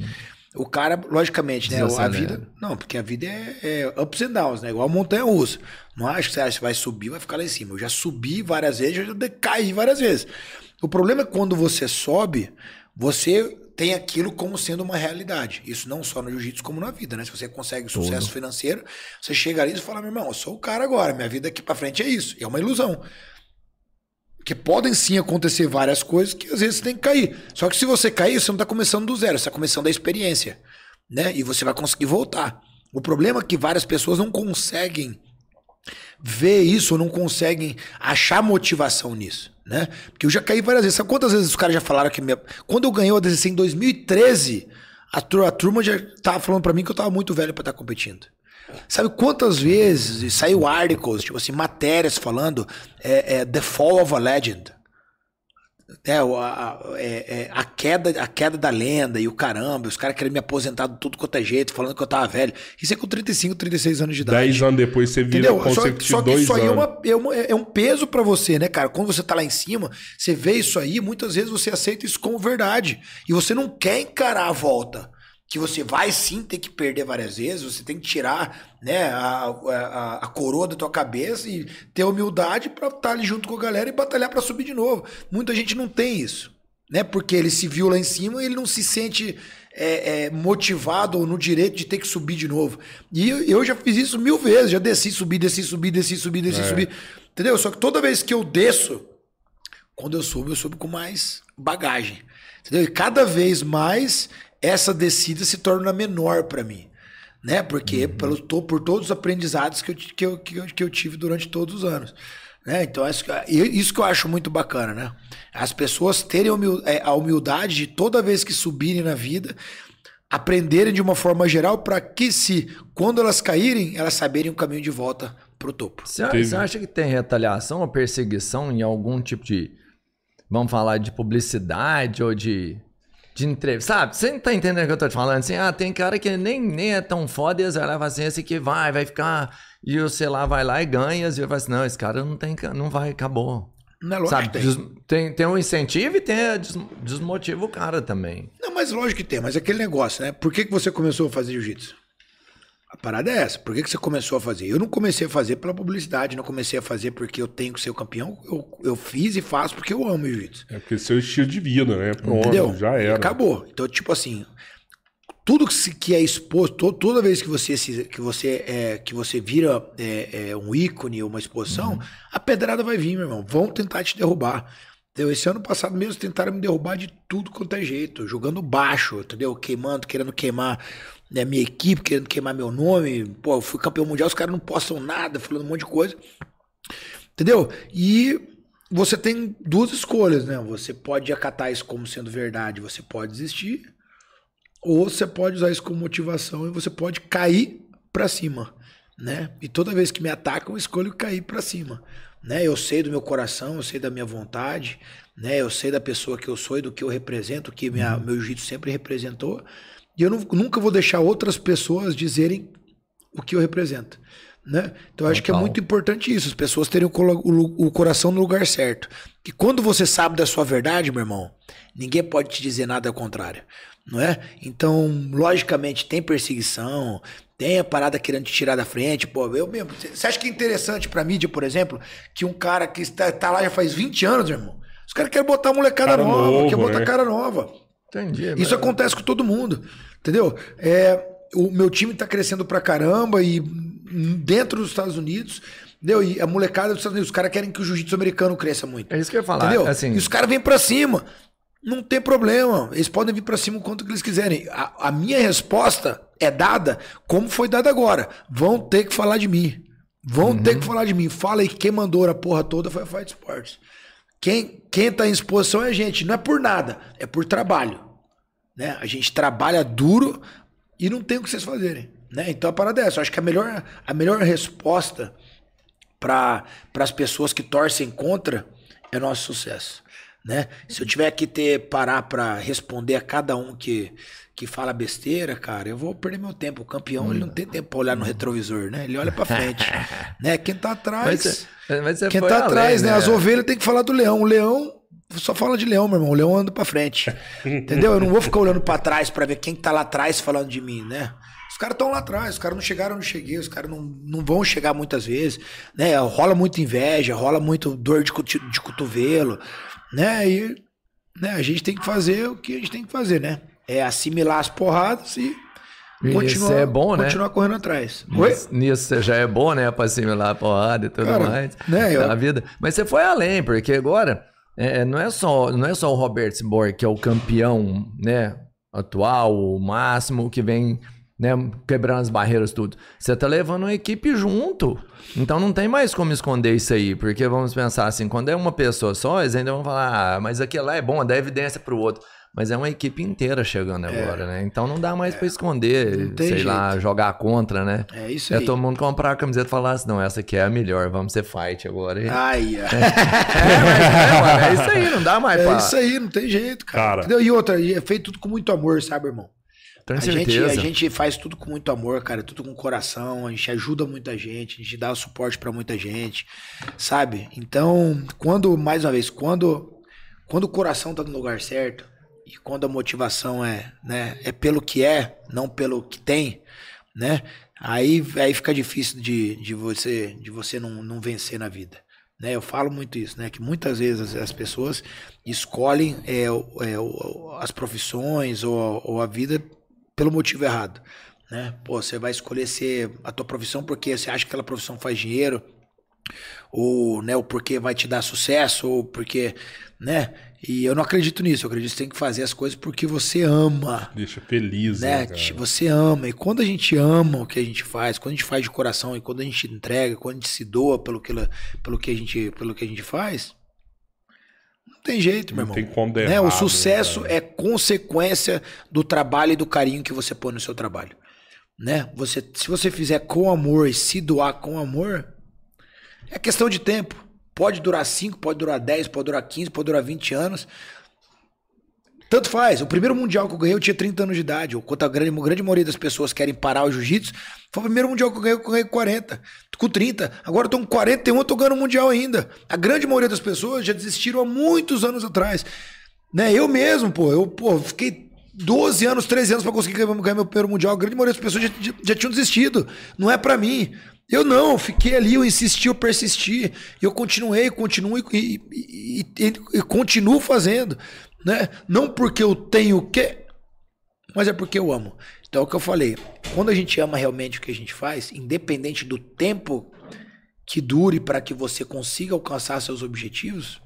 o cara, logicamente, né, a vida, não, porque a vida é, é ups and downs, né? Igual a montanha russa. Não acho que você acha que vai subir, vai ficar lá em cima. Eu já subi várias vezes, eu já decaí várias vezes. O problema é quando você sobe, você tem aquilo como sendo uma realidade. Isso não só no jiu-jitsu, como na vida, né? Se você consegue sucesso financeiro, você chega ali e fala, meu irmão, eu sou o cara agora, minha vida aqui pra frente é isso. E é uma ilusão. Porque podem sim acontecer várias coisas que às vezes você tem que cair. Só que se você cair, você não tá começando do zero, você tá começando da experiência. Né? E você vai conseguir voltar. O problema é que várias pessoas não conseguem ver isso, não conseguem achar motivação nisso, né? Porque eu já caí várias vezes. Sabe quantas vezes os caras já falaram que minha... quando eu ganhei o ADCC em 2013, a, a turma já tava falando pra mim que eu tava muito velho pra estar competindo. Sabe quantas vezes saiu articles, tipo assim, matérias falando é, é, The Fall of a Legend. É, o- a, é- é, a queda, a queda da lenda e o caramba, os caras querendo me aposentar de tudo quanto é jeito, falando que eu tava velho. Isso é com 35, 36 anos de idade. Dez anos depois você vira Entendeu? Só, consecutivo só que dois isso aí é, anos. uma- é uma- é um peso pra você, né, cara? Quando você tá lá em cima, você vê isso aí, muitas vezes você aceita isso como verdade. E você não quer encarar a volta. Que você vai sim ter que perder várias vezes, você tem que tirar né, a, a, a coroa da tua cabeça e ter humildade pra estar ali junto com a galera e batalhar pra subir de novo. Muita gente não tem isso. Né? Porque ele se viu lá em cima e ele não se sente é, é, motivado ou no direito de ter que subir de novo. E eu, eu já fiz isso mil vezes, já desci, subi, desci, subi, desci, subi, desci, subi. Entendeu? Só que toda vez que eu desço, quando eu subo, eu subo com mais bagagem. Entendeu? E cada vez mais essa descida se torna menor pra mim. Né? Porque pelo, to- por todos os aprendizados que eu, que, eu, que, eu, que eu tive durante todos os anos. Né? Então, isso, que- isso que eu acho muito bacana, né? As pessoas terem a é, a humildade de toda vez que subirem na vida, aprenderem de uma forma geral para que se, quando elas caírem, elas saberem o caminho de volta pro topo. Você, você acha que tem retaliação ou perseguição em algum tipo de. Vamos falar de publicidade ou de. De entrevista. Sabe? Você não tá entendendo o que eu tô te falando? Assim, ah, tem cara que nem, nem é tão foda e vai lá e assim, esse aqui vai, vai ficar. E o sei lá, vai lá e ganha. E eu falo assim, não, esse cara não tem. Não vai, acabou. Não é lógico Sabe? que tem. Des- tem, tem um incentivo e tem des- desmotiva o cara também. Não, mas lógico que tem, mas é aquele negócio, né? Por que, que você começou a fazer jiu-jitsu? A parada é essa. Por que, que você começou a fazer? Eu não comecei a fazer pela publicidade, não comecei a fazer porque eu tenho que ser o campeão. Eu, eu fiz e faço porque eu amo jiu-jitsu. É porque seu estilo de vida, né? Pronto, Entendeu? já era. Acabou. Então, tipo assim, tudo que, é exposto, to- toda vez que você que você é, que você vira é, é, um ícone ou uma exposição, Uhum. a pedrada vai vir, meu irmão. Vão tentar te derrubar. Entendeu? Esse ano passado mesmo tentaram me derrubar de tudo quanto é jeito, jogando baixo, entendeu? Queimando, querendo queimar né, minha equipe, querendo queimar meu nome. Pô, eu fui campeão mundial, os caras não postam nada, falando um monte de coisa. Entendeu? E você tem duas escolhas, né? Você pode acatar isso como sendo verdade, você pode desistir, ou você pode usar isso como motivação e você pode cair para cima, né? E toda vez que me atacam, eu escolho cair para cima né? Eu sei do meu coração, eu sei da minha vontade, né? Eu sei da pessoa que eu sou e do que eu represento, que minha, uhum. meu jiu-jitsu sempre representou. E eu não, nunca vou deixar outras pessoas dizerem o que eu represento. Né? Então eu acho que é muito importante isso, as pessoas terem o, o, o, coração no lugar certo. E quando você sabe da sua verdade, meu irmão, ninguém pode te dizer nada ao contrário, não é? Então, logicamente, tem perseguição, tem a parada querendo te tirar da frente, pô, eu mesmo. Você acha que é interessante pra mídia, por exemplo, que um cara que está, tá lá já faz 20 anos, irmão, os caras querem botar molecada cara nova, novo, quer botar né? cara nova. Entendi. Isso velho. acontece com todo mundo, entendeu? É, o meu time tá crescendo pra caramba e dentro dos Estados Unidos, entendeu? E a molecada dos Estados Unidos, os caras querem que o jiu-jitsu americano cresça muito. É isso que eu ia falar. Entendeu? Assim... E os caras vêm pra cima. Não tem problema. Eles podem vir para cima o quanto que eles quiserem. A, a, minha resposta é dada como foi dada agora. Vão ter que falar de mim. Vão uhum. ter que falar de mim. Fala aí que quem mandou a porra toda foi a Fight Sports. Quem, quem tá em exposição é a gente. Não é por nada, é por trabalho. Né? A gente trabalha duro e não tem o que vocês fazerem. Né? Então a parada é essa. Eu acho que a melhor, a melhor resposta para as pessoas que torcem contra é nosso sucesso né? Se eu tiver que ter parar para responder a cada um que que fala besteira, cara, eu vou perder meu tempo. O campeão, hum. ele não tem tempo pra olhar no retrovisor, né? Ele olha para frente, né? Quem tá atrás, mas, mas quem tá além, atrás, né? né? As ovelhas tem que falar do leão. O leão só fala de leão, meu irmão. O leão anda para frente. Entendeu? Eu não vou ficar olhando para trás para ver quem tá lá atrás falando de mim, né? Os caras estão lá atrás, os caras não chegaram, eu não cheguei, os caras não, não vão chegar muitas vezes, né? Rola muita inveja, rola muito dor de, de cotovelo, né? E né, a gente tem que fazer o que a gente tem que fazer, né? É assimilar as porradas e continuar, é bom, né? continuar correndo atrás. Nisso, nisso você já é bom, né? Pra assimilar a porrada e tudo Cara, mais né, eu... na vida. Mas você foi além, porque agora é, não, é só, não é só o Robert Borg que é o campeão, né? Atual, o máximo, que vem né, quebrando as barreiras tudo. Você tá levando uma equipe junto. Então não tem mais como esconder isso aí, porque vamos pensar assim, quando é uma pessoa só, eles ainda vão falar, ah, mas aquilo lá é bom, dá evidência pro outro. Mas é uma equipe inteira chegando é. agora, né? Então não dá mais é. para esconder, sei jeito. lá, jogar contra, né? É isso é aí. É todo mundo comprar a camiseta e falar assim, não, essa aqui é a melhor, vamos ser fight agora. E... Ai, é. é, mas, é, é, isso aí, não dá mais É pra... isso aí, não tem jeito, cara. cara. E outra, é feito tudo com muito amor, sabe, irmão? Tenho a certeza. Gente, a gente faz tudo com muito amor, cara, tudo com coração, a gente ajuda muita gente, a gente dá suporte para muita gente, sabe? Então, quando, mais uma vez, quando, quando o coração tá no lugar certo e quando a motivação é, né, é pelo que é, não pelo que tem, né? Aí, aí fica difícil de, de você, de você não, não vencer na vida. Né, eu falo muito isso, né? Que muitas vezes as pessoas escolhem é, é, as profissões ou, ou a vida pelo motivo errado. Né? Pô, você vai escolher ser a tua profissão porque você acha que aquela profissão faz dinheiro, ou, né, ou porque vai te dar sucesso, ou porque, né? E eu não acredito nisso, eu acredito que você tem que fazer as coisas porque você ama. Deixa feliz, né? né você ama. E quando a gente ama o que a gente faz, quando a gente faz de coração, e quando a gente entrega, quando a gente se doa pelo que, pelo que, a, gente, pelo que a gente faz, tem jeito, meu não irmão. Tem como dar né? errado, o sucesso cara. é consequência do trabalho e do carinho que você põe no seu trabalho. Né? Você, se você fizer com amor e se doar com amor, é questão de tempo. Pode durar 5, pode durar 10, pode durar 15, pode durar 20 anos. Tanto faz. O primeiro mundial que eu ganhei, eu tinha 30 anos de idade. Enquanto a grande, a grande maioria das pessoas querem parar o jiu-jitsu, foi o primeiro mundial que eu ganhei, eu ganhei com 40. Com 30. Agora eu tô com 41, eu tô ganhando mundial ainda. A grande maioria das pessoas já desistiram há muitos anos atrás. Né? Eu mesmo, pô, eu pô, fiquei 12 anos, 13 anos para conseguir ganhar meu primeiro mundial. A grande maioria das pessoas já, já, já tinham desistido. Não é para mim. Eu não, eu fiquei ali, eu insisti, eu persisti. Eu continuei, continuo e, e, e, e continuo fazendo né? Não porque eu tenho o quê, mas é porque eu amo. Então é o que eu falei. Quando a gente ama realmente o que a gente faz, independente do tempo que dure para que você consiga alcançar seus objetivos,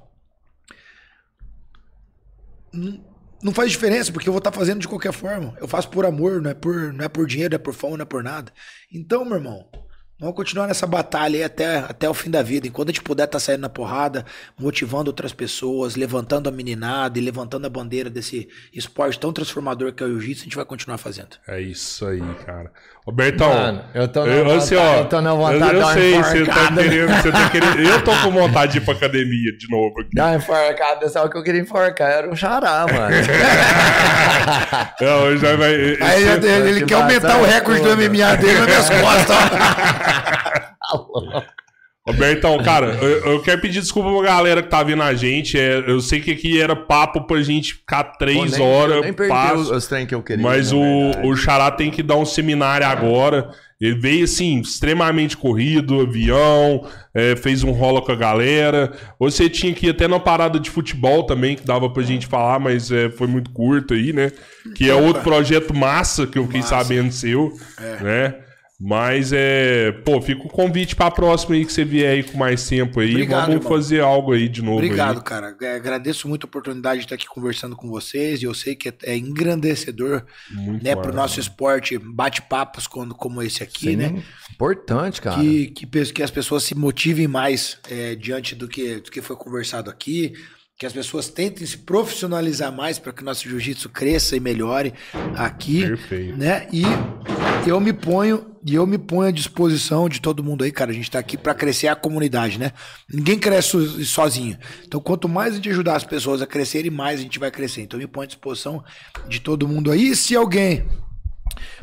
não, faz diferença, porque eu vou estar fazendo de qualquer forma. Eu faço por amor, não é por, não é por dinheiro, não é por fome, não é por nada. Então, meu irmão, vamos continuar nessa batalha aí até, até o fim da vida. Enquanto a gente puder estar saindo na porrada, motivando outras pessoas, levantando a meninada e levantando a bandeira desse esporte tão transformador que é o jiu-jitsu, a gente vai continuar fazendo. É isso aí, cara. Robertão, Mano, eu tô na eu, vontade- assim, ó, eu tô na vontade eu, de eu sei, você tá, querendo, você tá querendo. Eu tô com vontade de ir pra academia de novo aqui. Dá uma enforcada, só que eu queria enforcar era o xará, mano. Não, já vai. Aí ele, ele- ele que quer aumentar o recorde do. MMA dele nas minhas costas. ó. Robertão, cara, eu, eu quero pedir desculpa pra galera que tá vendo a gente. É, eu sei que aqui era papo pra gente ficar três Pô, nem- horas. eu Nem passo, os, os trem que eu queria. mas o, verdade. o Xará tem que dar um seminário agora. Ele veio assim, extremamente corrido, avião, é, fez um rola com a galera. Você tinha que ir até na parada de futebol também, que dava pra gente falar, mas é, foi muito curto aí, né? Que é outro projeto massa que eu fiquei Massa. sabendo seu, né? Mas é. Pô, fica o convite pra próxima aí que você vier aí com mais tempo aí. Obrigado, Vamos irmão. fazer algo aí de novo. Obrigado, aí. cara. É, Agradeço muito a oportunidade de estar aqui conversando com vocês. E eu sei que é- é engrandecedor Muito né, para o massa. nosso esporte, bate-papos como esse aqui, Sim, né? Importante, cara. Que, que, que as pessoas se motivem mais é, diante do que, do que foi conversado aqui. Que as pessoas tentem se profissionalizar mais para que o nosso jiu-jitsu cresça e melhore aqui. Perfeito. Né? E eu me ponho e eu me ponho à disposição de todo mundo aí, cara. A gente tá aqui para crescer a comunidade, né? Ninguém cresce so- sozinho. Então, quanto mais a gente ajudar as pessoas a crescerem, mais a gente vai crescer. Então, eu me ponho à disposição de todo mundo aí. E se alguém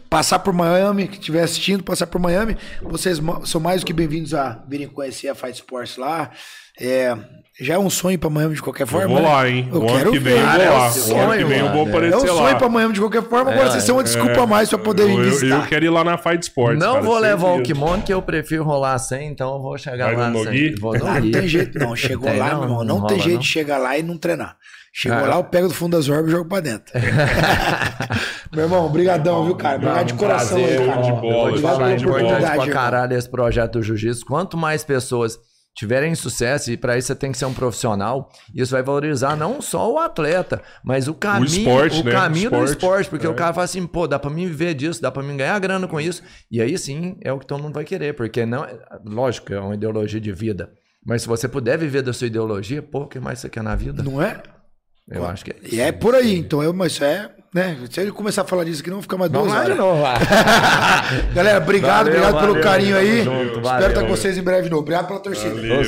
passar por Miami, que estiver assistindo, passar por Miami, vocês são mais do que bem-vindos a virem conhecer a Fight Sports lá. É, já é um sonho pra Miami de qualquer Eu forma. vou né? lá, hein? Eu O ano quero que vem ver. eu Cara, vou é lá. um O ano que sonho, vem eu vou mano. É aparecer um sonho lá. pra Miami de qualquer forma, agora É, vocês são uma desculpa a mais pra poder eu, me eu, visitar. eu quero ir lá na Fight Sports. Não cara, vou levar o kimono, que eu prefiro rolar sem, então eu vou chegar Vai lá no sem. Vou no Ah, não tem jeito não. Chegou Tem lá, não? meu irmão. Não, Não tem rola, jeito não? de chegar lá e não treinar. Chegou Ah. lá, eu pego do fundo das orbas e jogo pra dentro. meu irmão, brigadão, viu, cara? Obrigado de coração prazer, aí, cara. de bola, Eu vou Obrigado é pela oportunidade. pra caralho esse projeto do Jiu-Jitsu. Quanto mais pessoas tiverem sucesso, e pra isso você tem que ser um profissional, isso vai valorizar não só o atleta, mas o caminho, esporte, o né? caminho O do esporte. esporte, porque É. o cara fala assim, pô, dá pra mim viver disso, dá pra mim ganhar grana com isso, e aí sim é o que todo mundo vai querer, porque não, lógico, é uma ideologia de vida, mas se você puder viver da sua ideologia, pô, o que mais você quer na vida? Não é? Eu acho que é E é por aí. Então, eu, mas é, né? Se ele começar a falar disso aqui, não fica mais duas horas. novo, lá. Galera, obrigado, Valeu, obrigado pelo valeu, carinho aí. junto, Espero valeu. estar com vocês em breve novo. Obrigado pela torcida. Valeu.